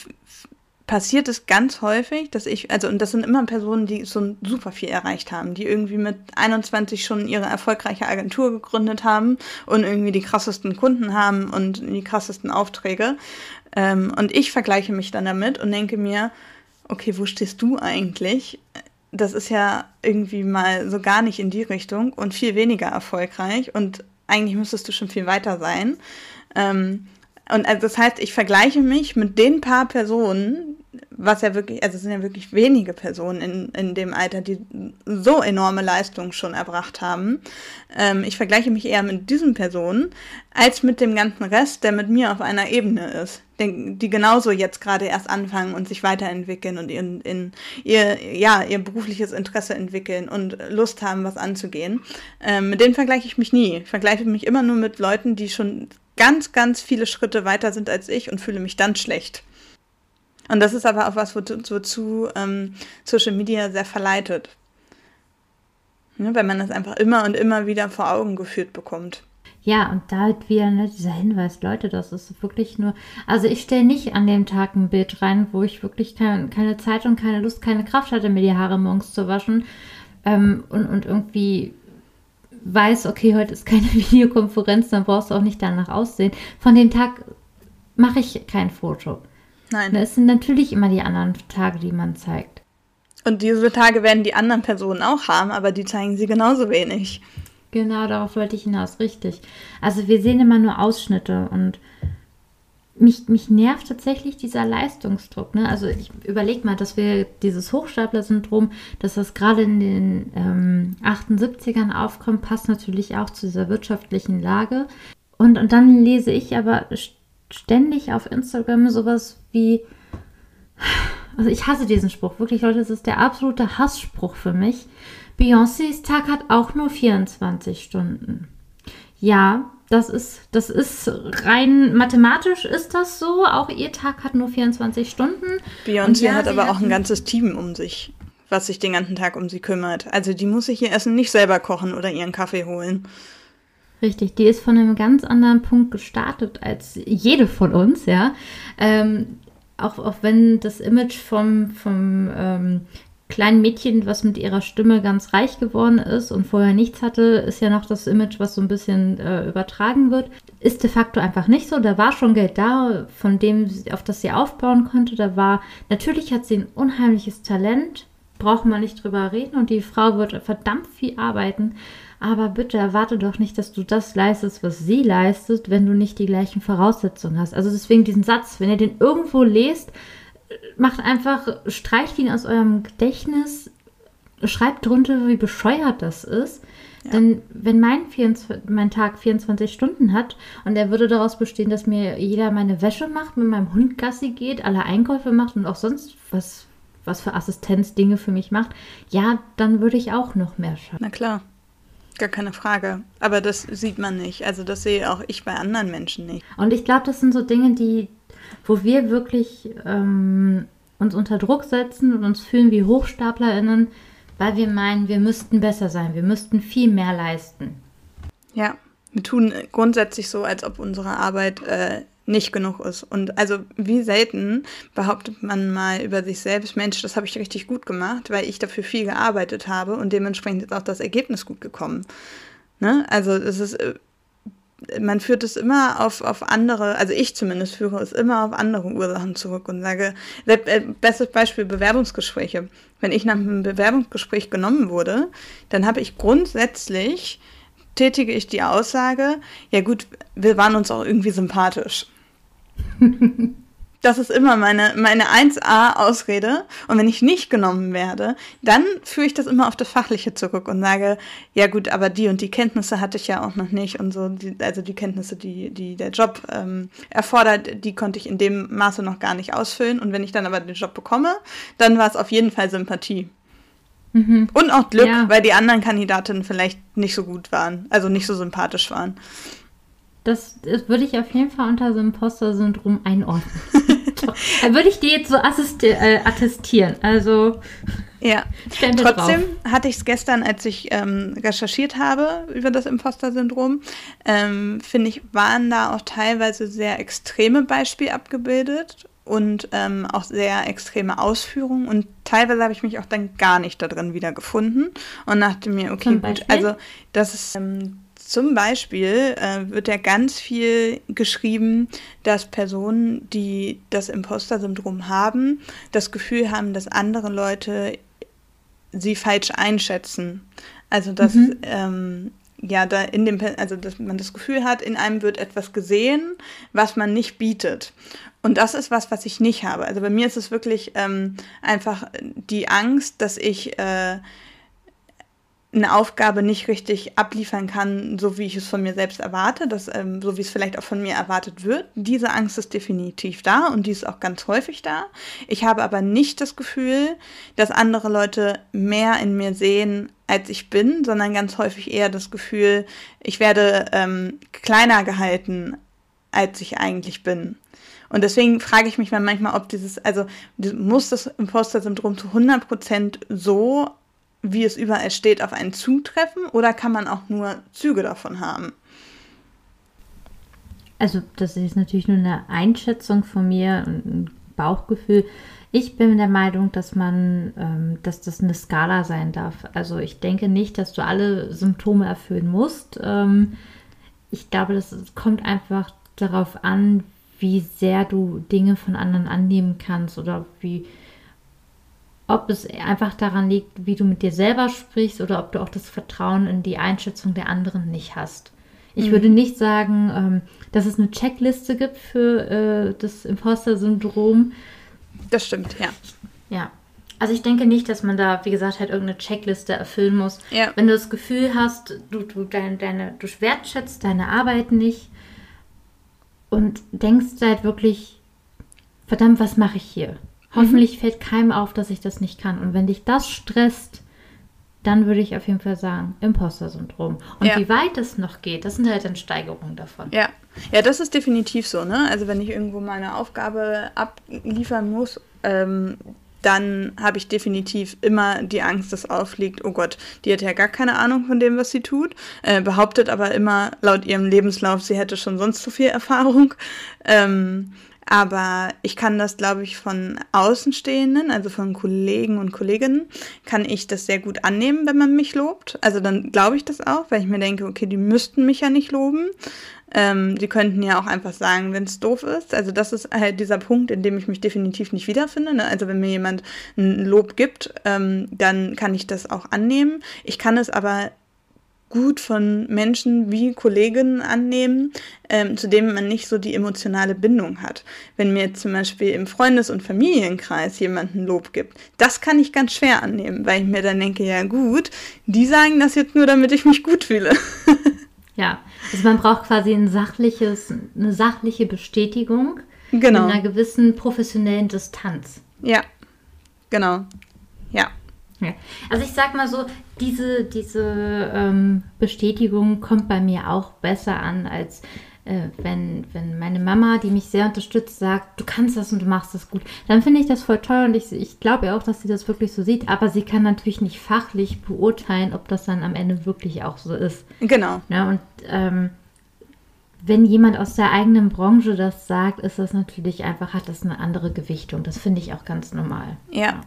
passiert es ganz häufig, dass ich, also, und das sind immer Personen, die so super viel erreicht haben, die irgendwie mit 21 schon ihre erfolgreiche Agentur gegründet haben und irgendwie die krassesten Kunden haben und die krassesten Aufträge. Ähm, und ich vergleiche mich dann damit und denke mir, okay, wo stehst du eigentlich? Das ist ja irgendwie mal so gar nicht in die Richtung und viel weniger erfolgreich und eigentlich müsstest du schon viel weiter sein. Ähm, und also das heißt, ich vergleiche mich mit den paar Personen, was ja wirklich, also es sind ja wirklich wenige Personen in, in dem Alter, die so enorme Leistungen schon erbracht haben. Ähm, ich vergleiche mich eher mit diesen Personen als mit dem ganzen Rest, der mit mir auf einer Ebene ist. Die, die genauso jetzt gerade erst anfangen und sich weiterentwickeln und in, in ihr, ja, ihr berufliches Interesse entwickeln und Lust haben, was anzugehen. Ähm, mit denen vergleiche ich mich nie. Ich vergleiche mich immer nur mit Leuten, die schon ganz, ganz viele Schritte weiter sind als ich und fühle mich dann schlecht. Und das ist aber auch was, wozu, ähm, Social Media sehr verleitet. Ja, weil man das einfach immer und immer wieder vor Augen geführt bekommt. Ja, und da halt wieder ne, dieser Hinweis, Leute, das ist wirklich nur. Also ich stelle nicht an dem Tag ein Bild rein, wo ich wirklich kein, keine Zeit und keine Lust, keine Kraft hatte, mir die Haare morgens zu waschen. Ähm, und, und irgendwie weiß, okay, heute ist keine <laughs> Videokonferenz, dann brauchst du auch nicht danach aussehen. Von dem Tag mache ich kein Foto. Nein. Es sind natürlich immer die anderen Tage, die man zeigt. Und diese Tage werden die anderen Personen auch haben, aber die zeigen sie genauso wenig. Genau, darauf wollte ich hinaus, richtig. Also wir sehen immer nur Ausschnitte und mich, mich nervt tatsächlich dieser Leistungsdruck. Ne? Also ich überlege mal, dass wir dieses Hochstapler-Syndrom, dass das gerade in den ähm, 78ern aufkommt, passt natürlich auch zu dieser wirtschaftlichen Lage. Und, und dann lese ich aber ständig auf Instagram sowas wie, also ich hasse diesen Spruch, wirklich Leute, das ist der absolute Hassspruch für mich. Beyoncés Tag hat auch nur 24 Stunden. Ja, das ist, das ist rein mathematisch ist das so. Auch ihr Tag hat nur 24 Stunden. Beyoncé ja, hat aber auch ein ganzes Team um sich, was sich den ganzen Tag um sie kümmert. Also die muss sich ihr Essen nicht selber kochen oder ihren Kaffee holen. Richtig, die ist von einem ganz anderen Punkt gestartet als jede von uns, ja. Ähm, auch, auch wenn das Image vom, vom ähm, kleinen Mädchen, was mit ihrer Stimme ganz reich geworden ist und vorher nichts hatte, ist ja noch das Image, was so ein bisschen äh, übertragen wird. Ist de facto einfach nicht so. Da war schon Geld da, von dem, auf das sie aufbauen konnte. Da war, natürlich hat sie ein unheimliches Talent, braucht man nicht drüber reden und die Frau wird verdammt viel arbeiten. Aber bitte erwarte doch nicht, dass du das leistest, was sie leistet, wenn du nicht die gleichen Voraussetzungen hast. Also deswegen diesen Satz, wenn ihr den irgendwo lest, macht einfach, streicht ihn aus eurem Gedächtnis, schreibt drunter, wie bescheuert das ist. Ja. Denn wenn mein, 24, mein Tag 24 Stunden hat und er würde daraus bestehen, dass mir jeder meine Wäsche macht, mit meinem Hund Gassi geht, alle Einkäufe macht und auch sonst was, was für Assistenzdinge für mich macht, ja, dann würde ich auch noch mehr schaffen. Na klar. Gar keine Frage. Aber das sieht man nicht. Also das sehe auch ich bei anderen Menschen nicht. Und ich glaube, das sind so Dinge, die, wo wir wirklich ähm, uns unter Druck setzen und uns fühlen wie HochstaplerInnen, weil wir meinen, wir müssten besser sein, wir müssten viel mehr leisten. Ja, wir tun grundsätzlich so, als ob unsere Arbeit äh, nicht genug ist. Und also wie selten behauptet man mal über sich selbst, Mensch, das habe ich richtig gut gemacht, weil ich dafür viel gearbeitet habe und dementsprechend ist auch das Ergebnis gut gekommen. Ne? Also es ist, äh, man führt es immer auf, auf andere, also ich zumindest führe es immer auf andere Ursachen zurück und sage, äh, bestes Beispiel Bewerbungsgespräche. Wenn ich nach einem Bewerbungsgespräch genommen wurde, dann habe ich grundsätzlich tätige ich die Aussage, ja gut, wir waren uns auch irgendwie sympathisch. <laughs> Das ist immer meine, meine 1a-Ausrede. Und wenn ich nicht genommen werde, dann führe ich das immer auf das Fachliche zurück und sage, ja gut, aber die und die Kenntnisse hatte ich ja auch noch nicht und so. Die, also die Kenntnisse, die, die der Job ähm, erfordert, die konnte ich in dem Maße noch gar nicht ausfüllen. Und wenn ich dann aber den Job bekomme, dann war es auf jeden Fall Sympathie. Mhm. Und auch Glück, ja. weil die anderen Kandidatinnen vielleicht nicht so gut waren, also nicht so sympathisch waren. Das, das würde ich auf jeden Fall unter so Imposter-Syndrom einordnen. <laughs> Würde ich die jetzt so äh, attestieren. Also. Ja, trotzdem drauf. hatte ich es gestern, als ich ähm, recherchiert habe über das Imposter-Syndrom, ähm, finde ich, waren da auch teilweise sehr extreme Beispiele abgebildet und ähm, auch sehr extreme Ausführungen. Und teilweise habe ich mich auch dann gar nicht da drin wiedergefunden und dachte mir, okay, gut, also das ist ähm, zum Beispiel äh, wird ja ganz viel geschrieben, dass Personen, die das Imposter-Syndrom haben, das Gefühl haben, dass andere Leute sie falsch einschätzen. Also dass mhm. ähm, ja da in dem, also dass man das Gefühl hat, in einem wird etwas gesehen, was man nicht bietet. Und das ist was, was ich nicht habe. Also bei mir ist es wirklich ähm, einfach die Angst, dass ich äh, eine Aufgabe nicht richtig abliefern kann, so wie ich es von mir selbst erwarte, dass, ähm, so wie es vielleicht auch von mir erwartet wird. Diese Angst ist definitiv da und die ist auch ganz häufig da. Ich habe aber nicht das Gefühl, dass andere Leute mehr in mir sehen, als ich bin, sondern ganz häufig eher das Gefühl, ich werde ähm, kleiner gehalten, als ich eigentlich bin. Und deswegen frage ich mich manchmal, ob dieses, also muss das Imposter-Syndrom zu 100% so wie es überall steht, auf einen zutreffen oder kann man auch nur Züge davon haben? Also das ist natürlich nur eine Einschätzung von mir, ein Bauchgefühl. Ich bin der Meinung, dass man, ähm, dass das eine Skala sein darf. Also ich denke nicht, dass du alle Symptome erfüllen musst. Ähm, ich glaube, das kommt einfach darauf an, wie sehr du Dinge von anderen annehmen kannst oder wie, ob es einfach daran liegt, wie du mit dir selber sprichst oder ob du auch das Vertrauen in die Einschätzung der anderen nicht hast. Ich mhm. würde nicht sagen, ähm, dass es eine Checkliste gibt für äh, das Imposter-Syndrom. Das stimmt, ja. Ja. Also ich denke nicht, dass man da, wie gesagt, halt irgendeine Checkliste erfüllen muss. Ja. Wenn du das Gefühl hast, du, du, deine, deine, du wertschätzt deine Arbeit nicht und denkst halt wirklich, verdammt, was mache ich hier? Hoffentlich mhm. fällt keinem auf, dass ich das nicht kann. Und wenn dich das stresst, dann würde ich auf jeden Fall sagen, Imposter-Syndrom. Und ja. wie weit es noch geht, das sind halt dann Steigerungen davon. Ja. ja, das ist definitiv so. Ne? Also wenn ich irgendwo meine Aufgabe abliefern muss, ähm, dann habe ich definitiv immer die Angst, dass aufliegt, oh Gott, die hat ja gar keine Ahnung von dem, was sie tut, äh, behauptet aber immer laut ihrem Lebenslauf, sie hätte schon sonst so viel Erfahrung. Ähm, aber ich kann das, glaube ich, von Außenstehenden, also von Kollegen und Kolleginnen, kann ich das sehr gut annehmen, wenn man mich lobt. Also dann glaube ich das auch, weil ich mir denke, okay, die müssten mich ja nicht loben. Ähm, die könnten ja auch einfach sagen, wenn es doof ist. Also das ist halt dieser Punkt, in dem ich mich definitiv nicht wiederfinde. Ne? Also wenn mir jemand ein Lob gibt, ähm, dann kann ich das auch annehmen. Ich kann es aber gut von Menschen wie Kolleginnen annehmen, ähm, zu denen man nicht so die emotionale Bindung hat. Wenn mir zum Beispiel im Freundes- und Familienkreis jemand ein Lob gibt, das kann ich ganz schwer annehmen, weil ich mir dann denke, ja gut, die sagen das jetzt nur, damit ich mich gut fühle. <laughs> ja, also man braucht quasi ein sachliches, eine sachliche Bestätigung genau. mit einer gewissen professionellen Distanz. Ja, genau. Ja. Also ich sag mal so, diese, diese ähm, Bestätigung kommt bei mir auch besser an, als äh, wenn, wenn meine Mama, die mich sehr unterstützt, sagt, du kannst das und du machst das gut. Dann finde ich das voll toll und ich, ich glaube ja auch, dass sie das wirklich so sieht, aber sie kann natürlich nicht fachlich beurteilen, ob das dann am Ende wirklich auch so ist. Genau. Ja, und ähm, wenn jemand aus der eigenen Branche das sagt, ist das natürlich einfach, hat das eine andere Gewichtung. Das finde ich auch ganz normal. Ja.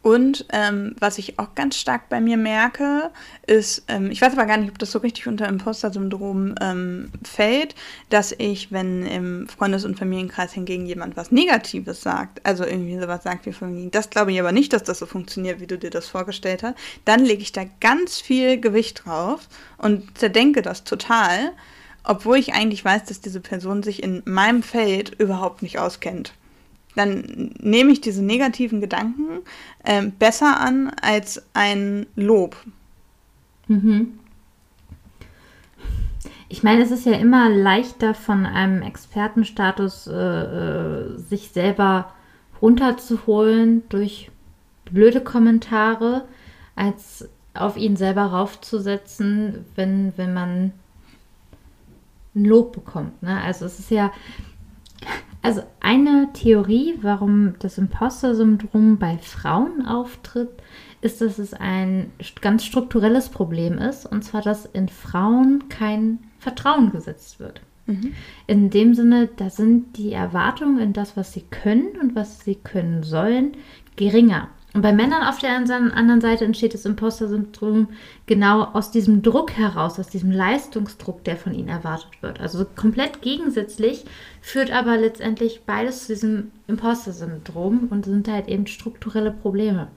Und ähm, was ich auch ganz stark bei mir merke, ist, ähm, ich weiß aber gar nicht, ob das so richtig unter Imposter-Syndrom ähm, fällt, dass ich, wenn im Freundes- und Familienkreis hingegen jemand was Negatives sagt, also irgendwie sowas sagt wie von das glaube ich aber nicht, dass das so funktioniert, wie du dir das vorgestellt hast, dann lege ich da ganz viel Gewicht drauf und zerdenke das total, obwohl ich eigentlich weiß, dass diese Person sich in meinem Feld überhaupt nicht auskennt dann nehme ich diese negativen Gedanken äh, besser an als ein Lob. Mhm. Ich meine, es ist ja immer leichter von einem Expertenstatus äh, äh, sich selber runterzuholen durch blöde Kommentare, als auf ihn selber raufzusetzen, wenn, wenn man ein Lob bekommt. Ne? Also es ist ja, also eine Theorie, warum das Imposter-Syndrom bei Frauen auftritt, ist, dass es ein ganz strukturelles Problem ist, und zwar, dass in Frauen kein Vertrauen gesetzt wird. Mhm. In dem Sinne, da sind die Erwartungen in das, was sie können und was sie können sollen, geringer. Und bei Männern auf der anderen Seite entsteht das Imposter-Syndrom genau aus diesem Druck heraus, aus diesem Leistungsdruck, der von ihnen erwartet wird. Also komplett gegensätzlich führt aber letztendlich beides zu diesem Imposter-Syndrom und sind halt eben strukturelle Probleme.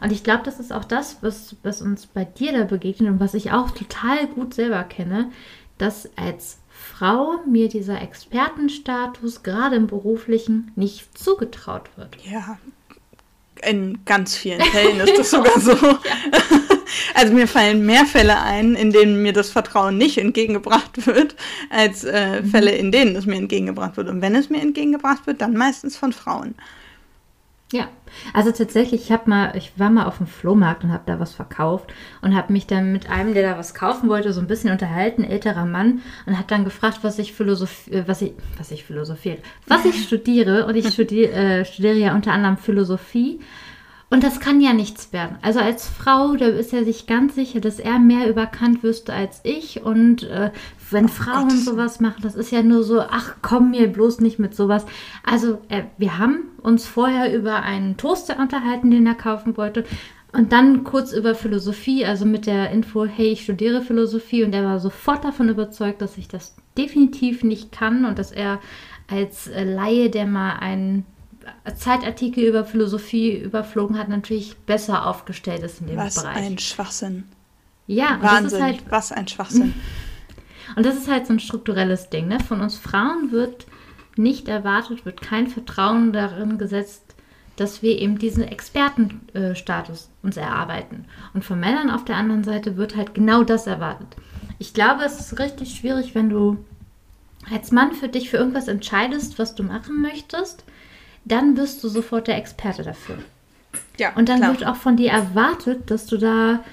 Und ich glaube, das ist auch das, was, was uns bei dir da begegnet und was ich auch total gut selber kenne, dass als Frau mir dieser Expertenstatus gerade im beruflichen nicht zugetraut wird. Ja, in ganz vielen Fällen ist das sogar so. <laughs> <laughs> Also mir fallen mehr Fälle ein, in denen mir das Vertrauen nicht entgegengebracht wird, als äh, mhm. Fälle, in denen es mir entgegengebracht wird. Und wenn es mir entgegengebracht wird, dann meistens von Frauen. Ja, also tatsächlich, ich habe mal, ich war mal auf dem Flohmarkt und habe da was verkauft und habe mich dann mit einem, der da was kaufen wollte, so ein bisschen unterhalten, älterer Mann, und hat dann gefragt, was ich Philosophie, äh, was ich, was ich philosophiere, was ich <laughs> studiere. Und ich studiere, äh, studiere ja unter anderem Philosophie. Und das kann ja nichts werden. Also als Frau, da ist er sich ganz sicher, dass er mehr über Kant wüsste als ich. Und äh, wenn oh Frauen Gott. sowas machen, das ist ja nur so, ach komm mir bloß nicht mit sowas. Also äh, wir haben uns vorher über einen Toaster unterhalten, den er kaufen wollte. Und dann kurz über Philosophie, also mit der Info, hey, ich studiere Philosophie. Und er war sofort davon überzeugt, dass ich das definitiv nicht kann und dass er als äh, Laie, der mal einen Zeitartikel über Philosophie überflogen hat, natürlich besser aufgestellt ist in dem was Bereich. Was ein Schwachsinn. Ja, Wahnsinn. Halt, was ein Schwachsinn. <laughs> Und das ist halt so ein strukturelles Ding. Ne? Von uns Frauen wird nicht erwartet, wird kein Vertrauen darin gesetzt, dass wir eben diesen Expertenstatus uns erarbeiten. Und von Männern auf der anderen Seite wird halt genau das erwartet. Ich glaube, es ist richtig schwierig, wenn du als Mann für dich für irgendwas entscheidest, was du machen möchtest dann bist du sofort der Experte dafür. Ja, und dann klar. wird auch von dir erwartet, dass du da,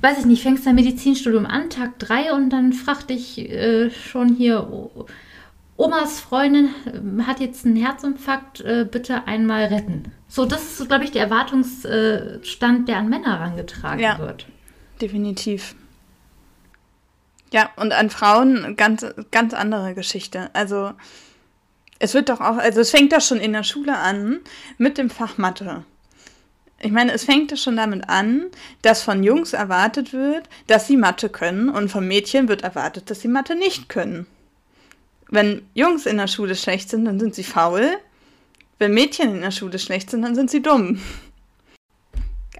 weiß ich nicht, fängst dein Medizinstudium an, Tag 3 und dann fragt dich äh, schon hier, Omas Freundin äh, hat jetzt einen Herzinfarkt, äh, bitte einmal retten. So, das ist, glaube ich, der Erwartungsstand, der an Männer herangetragen ja, wird. Definitiv. Ja, und an Frauen ganz, ganz andere Geschichte. Also es wird doch auch, also es fängt doch schon in der Schule an mit dem Fach Mathe. Ich meine, es fängt schon damit an, dass von Jungs erwartet wird, dass sie Mathe können und von Mädchen wird erwartet, dass sie Mathe nicht können. Wenn Jungs in der Schule schlecht sind, dann sind sie faul. Wenn Mädchen in der Schule schlecht sind, dann sind sie dumm.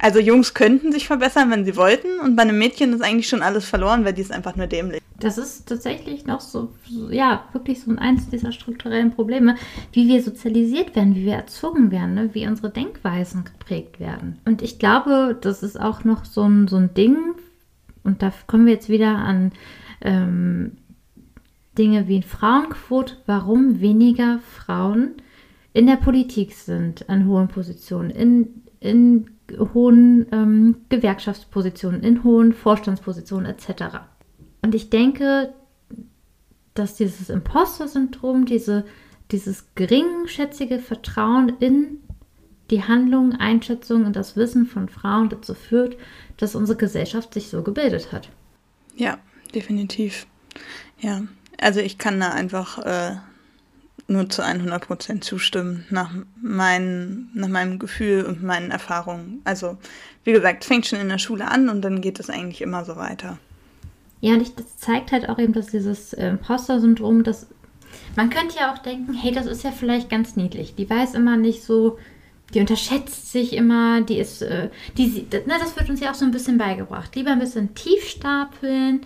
Also Jungs könnten sich verbessern, wenn sie wollten, und bei einem Mädchen ist eigentlich schon alles verloren, weil die ist einfach nur dämlich. Das ist tatsächlich noch so, so ja, wirklich so eins dieser strukturellen Probleme, wie wir sozialisiert werden, wie wir erzogen werden, ne? wie unsere Denkweisen geprägt werden. Und ich glaube, das ist auch noch so ein, so ein Ding, und da kommen wir jetzt wieder an ähm, Dinge wie Frauenquote, warum weniger Frauen in der Politik sind, an hohen Positionen, in, in hohen ähm, Gewerkschaftspositionen, in hohen Vorstandspositionen etc. Und ich denke, dass dieses Imposter-Syndrom, diese, dieses geringschätzige Vertrauen in die Handlungen, Einschätzungen und das Wissen von Frauen dazu führt, dass unsere Gesellschaft sich so gebildet hat. Ja, definitiv. Ja, also ich kann da einfach äh, nur zu 100 Prozent zustimmen, nach, mein, nach meinem Gefühl und meinen Erfahrungen. Also, wie gesagt, fängt schon in der Schule an und dann geht es eigentlich immer so weiter. Ja, und ich, das zeigt halt auch eben, dass dieses äh, Imposter-Syndrom, das man könnte ja auch denken, hey, das ist ja vielleicht ganz niedlich. Die weiß immer nicht so, die unterschätzt sich immer, die ist, äh, die, na, das wird uns ja auch so ein bisschen beigebracht. Lieber ein bisschen tief stapeln,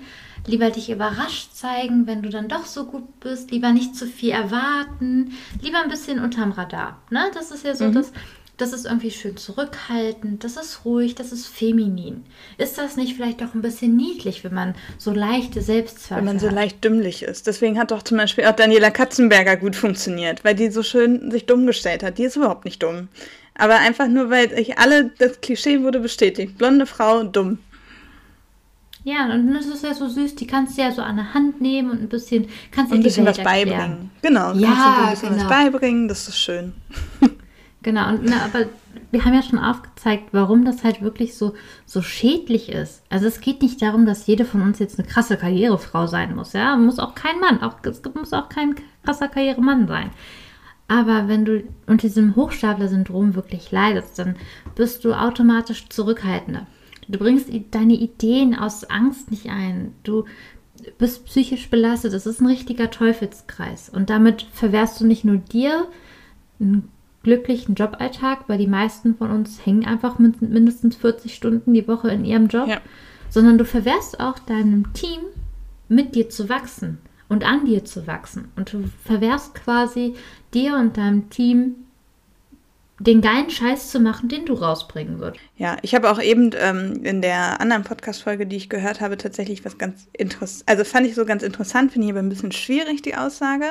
lieber dich überrascht zeigen, wenn du dann doch so gut bist, lieber nicht zu viel erwarten, lieber ein bisschen unterm Radar. Ne? Das ist ja so mhm. das, das ist irgendwie schön zurückhaltend, das ist ruhig, das ist feminin. Ist das nicht vielleicht auch ein bisschen niedlich, wenn man so leichte Selbstzweifel Wenn man so leicht dümmlich ist. Deswegen hat doch zum Beispiel auch Daniela Katzenberger gut funktioniert, weil die so schön sich dumm gestellt hat. Die ist überhaupt nicht dumm. Aber einfach nur, weil ich alle, das Klischee wurde bestätigt. Blonde Frau, dumm. Ja, und das ist ja so süß, die kannst du ja so an der Hand nehmen und ein bisschen, kannst dir ein bisschen was erklären. beibringen. Genau, ja, kannst du ein bisschen genau. was beibringen, das ist schön. <laughs> <laughs> genau, und na, aber wir haben ja schon aufgezeigt, warum das halt wirklich so, so schädlich ist. Also es geht nicht darum, dass jede von uns jetzt eine krasse Karrierefrau sein muss, ja. Muss auch kein Mann, auch, es muss auch kein krasser Karrieremann sein. Aber wenn du unter diesem Hochstapler-Syndrom wirklich leidest, dann bist du automatisch zurückhaltender. Du bringst deine Ideen aus Angst nicht ein. Du bist psychisch belastet. Das ist ein richtiger Teufelskreis. Und damit verwehrst du nicht nur dir einen glücklichen Joballtag, weil die meisten von uns hängen einfach mindestens 40 Stunden die Woche in ihrem Job, ja. sondern du verwehrst auch deinem Team, mit dir zu wachsen und an dir zu wachsen. Und du verwehrst quasi dir und deinem Team den geilen Scheiß zu machen, den du rausbringen würdest. Ja, ich habe auch eben ähm, in der anderen Podcast-Folge, die ich gehört habe, tatsächlich was ganz interessant, also fand ich so ganz interessant, finde ich aber ein bisschen schwierig, die Aussage.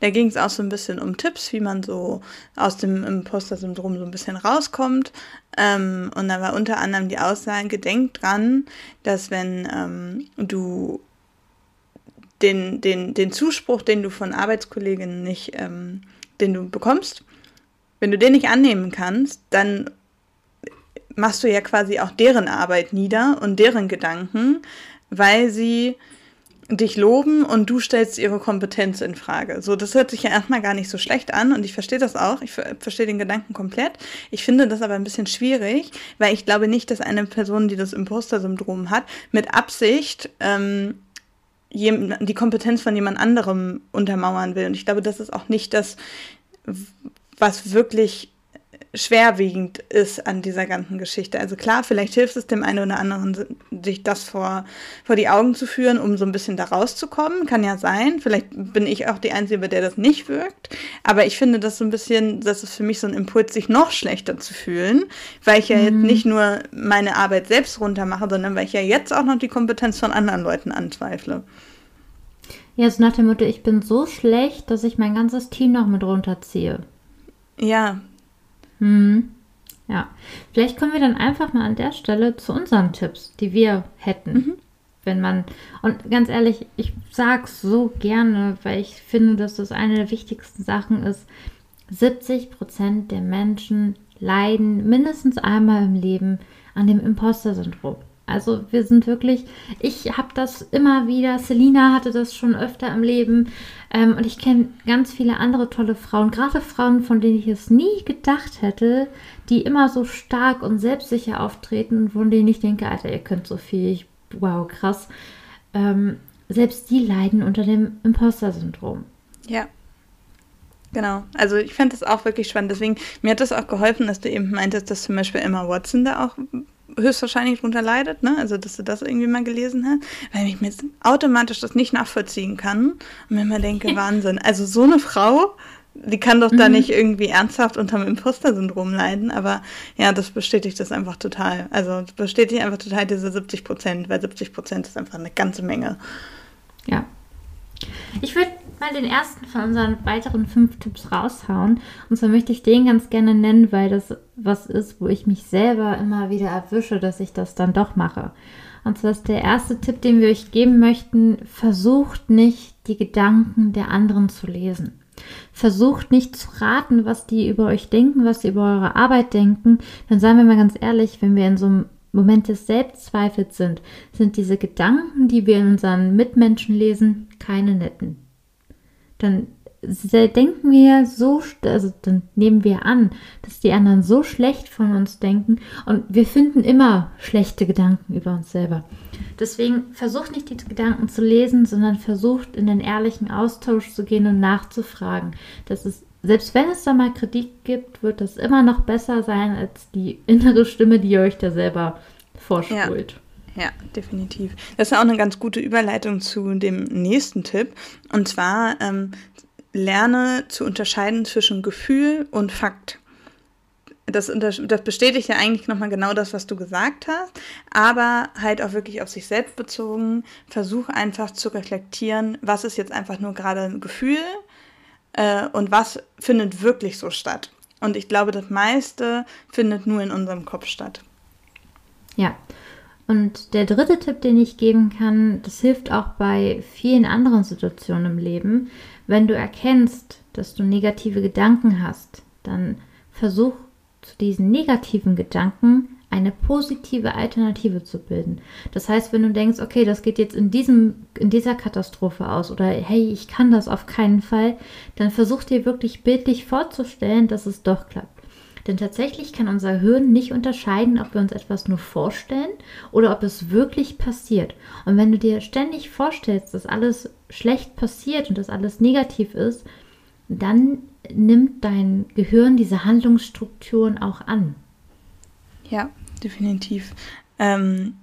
Da ging es auch so ein bisschen um Tipps, wie man so aus dem Imposter-Syndrom so ein bisschen rauskommt. Ähm, und da war unter anderem die Aussage, denk dran, dass wenn ähm, du den, den, den Zuspruch, den du von Arbeitskolleginnen nicht, ähm, den du bekommst, wenn du den nicht annehmen kannst, dann machst du ja quasi auch deren Arbeit nieder und deren Gedanken, weil sie dich loben und du stellst ihre Kompetenz in Frage. So, das hört sich ja erstmal gar nicht so schlecht an und ich verstehe das auch. Ich verstehe den Gedanken komplett. Ich finde das aber ein bisschen schwierig, weil ich glaube nicht, dass eine Person, die das Imposter-Syndrom hat, mit Absicht ähm, die Kompetenz von jemand anderem untermauern will. Und ich glaube, das ist auch nicht das, was wirklich schwerwiegend ist an dieser ganzen Geschichte. Also klar, vielleicht hilft es dem einen oder anderen, sich das vor, vor die Augen zu führen, um so ein bisschen da rauszukommen. Kann ja sein. Vielleicht bin ich auch die Einzige, bei der das nicht wirkt. Aber ich finde das so ein bisschen, das ist für mich so ein Impuls, sich noch schlechter zu fühlen, weil ich ja mhm. jetzt nicht nur meine Arbeit selbst runtermache, sondern weil ich ja jetzt auch noch die Kompetenz von anderen Leuten anzweifle. Ja, so nach dem Motto, ich bin so schlecht, dass ich mein ganzes Team noch mit runterziehe. Ja. Hm. Ja. Vielleicht kommen wir dann einfach mal an der Stelle zu unseren Tipps, die wir hätten. Mhm. Wenn man, und ganz ehrlich, ich sag's so gerne, weil ich finde, dass das eine der wichtigsten Sachen ist. 70 Prozent der Menschen leiden mindestens einmal im Leben an dem Imposter-Syndrom. Also wir sind wirklich, ich habe das immer wieder, Selina hatte das schon öfter im Leben ähm, und ich kenne ganz viele andere tolle Frauen, gerade Frauen, von denen ich es nie gedacht hätte, die immer so stark und selbstsicher auftreten von denen ich denke, Alter, ihr könnt so viel, ich, wow, krass. Ähm, selbst die leiden unter dem Imposter-Syndrom. Ja. Genau, also ich fand das auch wirklich spannend. Deswegen, mir hat das auch geholfen, dass du eben meintest, dass zum Beispiel Emma Watson da auch höchstwahrscheinlich drunter leidet, ne? Also, dass du das irgendwie mal gelesen hast, weil ich mir jetzt automatisch das nicht nachvollziehen kann und mir immer denke, <laughs> Wahnsinn. Also, so eine Frau, die kann doch mhm. da nicht irgendwie ernsthaft unter dem Imposter-Syndrom leiden, aber ja, das bestätigt das einfach total. Also, bestätigt einfach total diese 70 Prozent, weil 70 Prozent ist einfach eine ganze Menge. Ja. Ich würde mal den ersten von unseren weiteren fünf Tipps raushauen. Und zwar möchte ich den ganz gerne nennen, weil das was ist, wo ich mich selber immer wieder erwische, dass ich das dann doch mache. Und zwar ist der erste Tipp, den wir euch geben möchten, versucht nicht die Gedanken der anderen zu lesen. Versucht nicht zu raten, was die über euch denken, was sie über eure Arbeit denken. Dann seien wir mal ganz ehrlich, wenn wir in so einem Moment des Selbstzweifels sind, sind diese Gedanken, die wir in unseren Mitmenschen lesen, keine netten dann denken wir so, also dann nehmen wir an, dass die anderen so schlecht von uns denken und wir finden immer schlechte Gedanken über uns selber. Deswegen versucht nicht die Gedanken zu lesen, sondern versucht in den ehrlichen Austausch zu gehen und nachzufragen. Das ist selbst wenn es da mal Kritik gibt, wird das immer noch besser sein als die innere Stimme, die ihr euch da selber vorspult. Ja. Ja, definitiv. Das ist auch eine ganz gute Überleitung zu dem nächsten Tipp. Und zwar ähm, lerne zu unterscheiden zwischen Gefühl und Fakt. Das, das bestätigt ja eigentlich nochmal genau das, was du gesagt hast, aber halt auch wirklich auf sich selbst bezogen. Versuch einfach zu reflektieren, was ist jetzt einfach nur gerade ein Gefühl äh, und was findet wirklich so statt. Und ich glaube, das meiste findet nur in unserem Kopf statt. Ja. Und der dritte Tipp, den ich geben kann, das hilft auch bei vielen anderen Situationen im Leben. Wenn du erkennst, dass du negative Gedanken hast, dann versuch zu diesen negativen Gedanken eine positive Alternative zu bilden. Das heißt, wenn du denkst, okay, das geht jetzt in diesem in dieser Katastrophe aus oder hey, ich kann das auf keinen Fall, dann versuch dir wirklich bildlich vorzustellen, dass es doch klappt. Denn tatsächlich kann unser Hirn nicht unterscheiden, ob wir uns etwas nur vorstellen oder ob es wirklich passiert. Und wenn du dir ständig vorstellst, dass alles schlecht passiert und dass alles negativ ist, dann nimmt dein Gehirn diese Handlungsstrukturen auch an. Ja, definitiv. Ähm,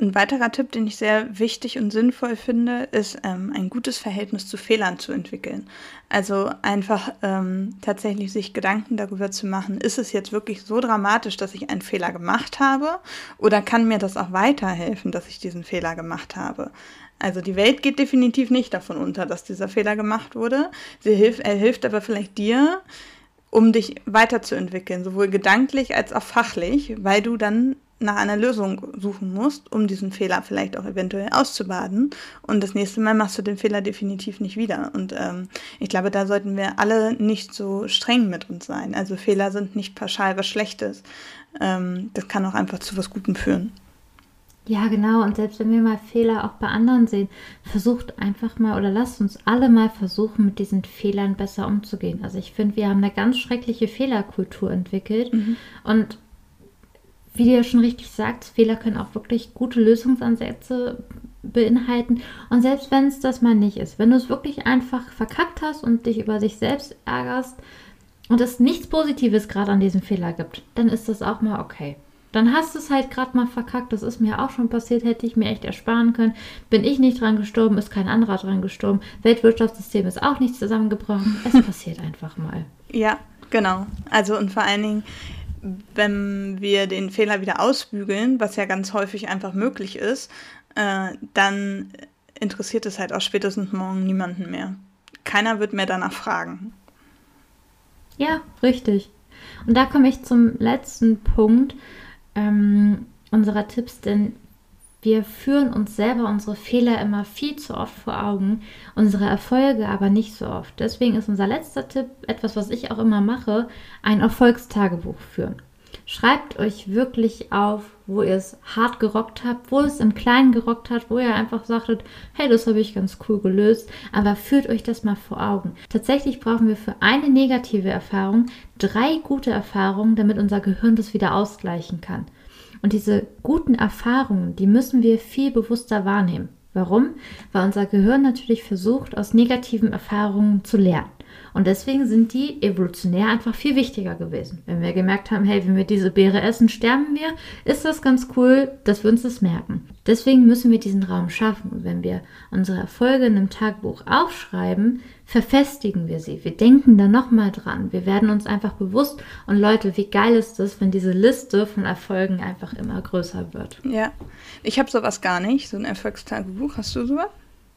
Ein weiterer Tipp, den ich sehr wichtig und sinnvoll finde, ist ähm, ein gutes Verhältnis zu Fehlern zu entwickeln. Also einfach ähm, tatsächlich sich Gedanken darüber zu machen, ist es jetzt wirklich so dramatisch, dass ich einen Fehler gemacht habe oder kann mir das auch weiterhelfen, dass ich diesen Fehler gemacht habe? Also die Welt geht definitiv nicht davon unter, dass dieser Fehler gemacht wurde. Sie hilft, er hilft aber vielleicht dir, um dich weiterzuentwickeln, sowohl gedanklich als auch fachlich, weil du dann nach einer Lösung suchen musst, um diesen Fehler vielleicht auch eventuell auszubaden. Und das nächste Mal machst du den Fehler definitiv nicht wieder. Und ähm, ich glaube, da sollten wir alle nicht so streng mit uns sein. Also Fehler sind nicht pauschal was Schlechtes. Ähm, das kann auch einfach zu was Gutem führen. Ja, genau. Und selbst wenn wir mal Fehler auch bei anderen sehen, versucht einfach mal oder lasst uns alle mal versuchen, mit diesen Fehlern besser umzugehen. Also ich finde, wir haben eine ganz schreckliche Fehlerkultur entwickelt. Mhm. Und wie du ja schon richtig sagst, Fehler können auch wirklich gute Lösungsansätze beinhalten. Und selbst wenn es das mal nicht ist, wenn du es wirklich einfach verkackt hast und dich über dich selbst ärgerst und es nichts Positives gerade an diesem Fehler gibt, dann ist das auch mal okay. Dann hast du es halt gerade mal verkackt. Das ist mir auch schon passiert, hätte ich mir echt ersparen können. Bin ich nicht dran gestorben, ist kein anderer dran gestorben. Weltwirtschaftssystem ist auch nicht zusammengebrochen. Es <laughs> passiert einfach mal. Ja, genau. Also und vor allen Dingen, wenn wir den Fehler wieder ausbügeln, was ja ganz häufig einfach möglich ist, äh, dann interessiert es halt auch spätestens morgen niemanden mehr. Keiner wird mehr danach fragen. Ja, richtig. Und da komme ich zum letzten Punkt ähm, unserer Tipps, denn wir führen uns selber unsere Fehler immer viel zu oft vor Augen, unsere Erfolge aber nicht so oft. Deswegen ist unser letzter Tipp, etwas, was ich auch immer mache, ein Erfolgstagebuch führen. Schreibt euch wirklich auf, wo ihr es hart gerockt habt, wo es im Kleinen gerockt hat, wo ihr einfach sagtet, hey, das habe ich ganz cool gelöst, aber führt euch das mal vor Augen. Tatsächlich brauchen wir für eine negative Erfahrung drei gute Erfahrungen, damit unser Gehirn das wieder ausgleichen kann. Und diese guten Erfahrungen, die müssen wir viel bewusster wahrnehmen. Warum? Weil unser Gehirn natürlich versucht, aus negativen Erfahrungen zu lernen. Und deswegen sind die evolutionär einfach viel wichtiger gewesen. Wenn wir gemerkt haben, hey, wenn wir diese Beere essen, sterben wir, ist das ganz cool, dass wir uns das merken. Deswegen müssen wir diesen Raum schaffen. Und wenn wir unsere Erfolge in einem Tagebuch aufschreiben, verfestigen wir sie. Wir denken da nochmal dran. Wir werden uns einfach bewusst. Und Leute, wie geil ist es, wenn diese Liste von Erfolgen einfach immer größer wird. Ja, ich habe sowas gar nicht, so ein Erfolgstagebuch. Hast du sowas?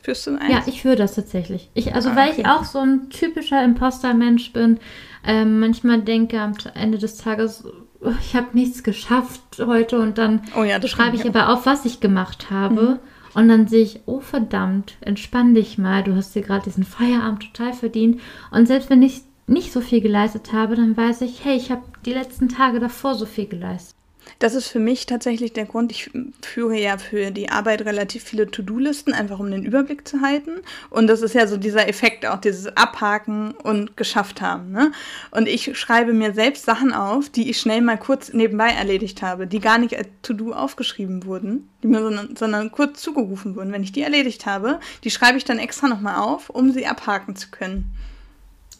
Führst du eins? Ja, ich führe das tatsächlich. Ich, also, ah, weil ich auch so ein typischer Imposter-Mensch bin, ähm, manchmal denke am Ende des Tages, oh, ich habe nichts geschafft heute und dann oh ja, schreibe ich aber auf, was ich gemacht habe. Mhm. Und dann sehe ich, oh verdammt, entspann dich mal, du hast dir gerade diesen Feierabend total verdient. Und selbst wenn ich nicht so viel geleistet habe, dann weiß ich, hey, ich habe die letzten Tage davor so viel geleistet. Das ist für mich tatsächlich der Grund. Ich führe ja für die Arbeit relativ viele To-Do-Listen, einfach um den Überblick zu halten. Und das ist ja so dieser Effekt, auch dieses Abhaken und geschafft haben. Ne? Und ich schreibe mir selbst Sachen auf, die ich schnell mal kurz nebenbei erledigt habe, die gar nicht als To-Do aufgeschrieben wurden, die mir sondern, sondern kurz zugerufen wurden. Wenn ich die erledigt habe, die schreibe ich dann extra nochmal auf, um sie abhaken zu können.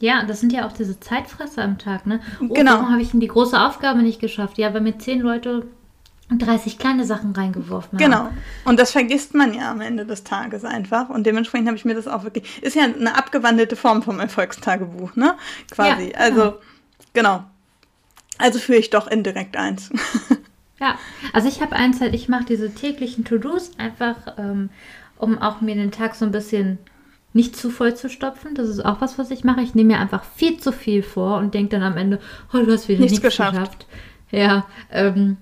Ja, das sind ja auch diese Zeitfresser am Tag, ne? Oh, genau. Warum habe ich denn die große Aufgabe nicht geschafft? Ja, weil mir zehn Leute 30 kleine Sachen reingeworfen haben. Genau. Und das vergisst man ja am Ende des Tages einfach. Und dementsprechend habe ich mir das auch wirklich. Ist ja eine abgewandelte Form vom Erfolgstagebuch, ne? Quasi. Ja, also, ja. genau. Also führe ich doch indirekt eins. <laughs> ja, also ich habe eins halt, ich mache diese täglichen To-Dos einfach, ähm, um auch mir den Tag so ein bisschen nicht zu voll zu stopfen. Das ist auch was, was ich mache. Ich nehme mir einfach viel zu viel vor und denke dann am Ende, oh, du hast wieder nichts, nichts geschafft. geschafft. Ja, ähm,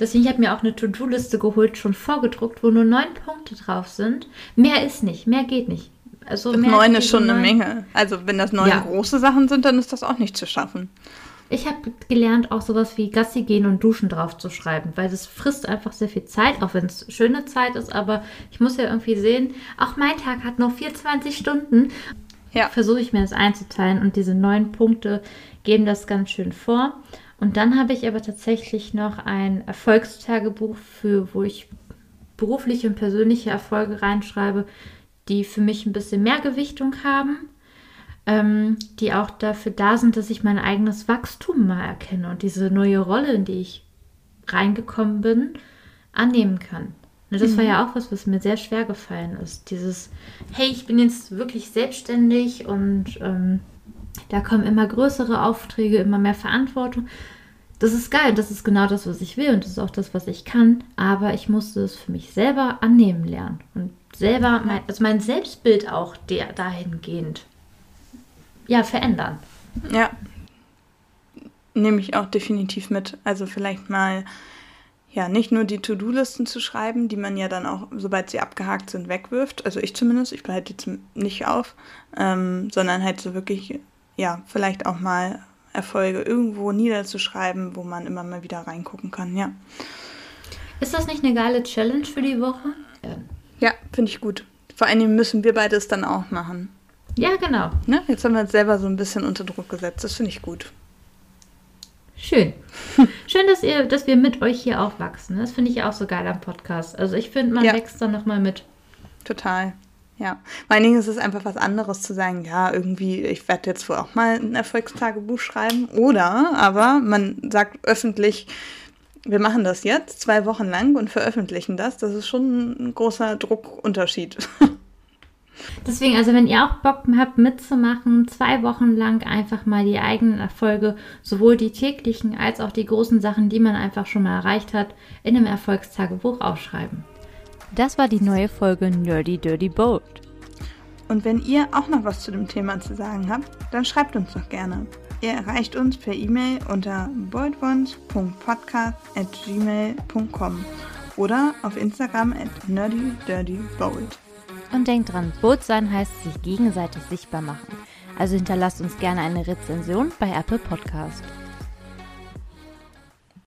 deswegen habe ich mir auch eine To-Do-Liste geholt, schon vorgedruckt, wo nur neun Punkte drauf sind. Mehr ist nicht, mehr geht nicht. Also neun ist schon eine Menge. Also wenn das neun ja. große Sachen sind, dann ist das auch nicht zu schaffen. Ich habe gelernt, auch sowas wie Gassi gehen und duschen drauf zu schreiben, weil das frisst einfach sehr viel Zeit, auch wenn es schöne Zeit ist. Aber ich muss ja irgendwie sehen, auch mein Tag hat noch 24 Stunden. Ja. Versuche ich mir das einzuteilen und diese neun Punkte geben das ganz schön vor. Und dann habe ich aber tatsächlich noch ein Erfolgstagebuch für, wo ich berufliche und persönliche Erfolge reinschreibe, die für mich ein bisschen mehr Gewichtung haben ähm, die auch dafür da sind, dass ich mein eigenes Wachstum mal erkenne und diese neue Rolle, in die ich reingekommen bin, annehmen kann. Und das mhm. war ja auch was, was mir sehr schwer gefallen ist. Dieses, hey, ich bin jetzt wirklich selbstständig und ähm, da kommen immer größere Aufträge, immer mehr Verantwortung. Das ist geil, das ist genau das, was ich will und das ist auch das, was ich kann. Aber ich musste es für mich selber annehmen lernen und selber, mein, also mein Selbstbild auch der, dahingehend, ja, verändern. Ja, nehme ich auch definitiv mit. Also vielleicht mal ja, nicht nur die To-Do-Listen zu schreiben, die man ja dann auch, sobald sie abgehakt sind, wegwirft. Also ich zumindest, ich behalte die nicht auf, ähm, sondern halt so wirklich, ja, vielleicht auch mal Erfolge irgendwo niederzuschreiben, wo man immer mal wieder reingucken kann, ja. Ist das nicht eine geile Challenge für die Woche? Ja, finde ich gut. Vor allem müssen wir beides dann auch machen. Ja, genau. Ne? Jetzt haben wir uns selber so ein bisschen unter Druck gesetzt. Das finde ich gut. Schön. <laughs> Schön, dass ihr, dass wir mit euch hier aufwachsen. Das finde ich auch so geil am Podcast. Also ich finde, man ja. wächst dann nochmal mit. Total. Ja. Vor allen Dingen ist es einfach was anderes zu sagen, ja, irgendwie, ich werde jetzt wohl auch mal ein Erfolgstagebuch schreiben. Oder aber man sagt öffentlich, wir machen das jetzt zwei Wochen lang und veröffentlichen das. Das ist schon ein großer Druckunterschied. <laughs> Deswegen, also wenn ihr auch Bock habt mitzumachen, zwei Wochen lang einfach mal die eigenen Erfolge, sowohl die täglichen als auch die großen Sachen, die man einfach schon mal erreicht hat, in einem Erfolgstagebuch aufschreiben. Das war die neue Folge Nerdy Dirty Bold. Und wenn ihr auch noch was zu dem Thema zu sagen habt, dann schreibt uns doch gerne. Ihr erreicht uns per E-Mail unter boldones.podcast.gmail.com oder auf Instagram at nerdydirtybold. Und denkt dran, Boot sein heißt sich gegenseitig sichtbar machen. Also hinterlasst uns gerne eine Rezension bei Apple Podcast.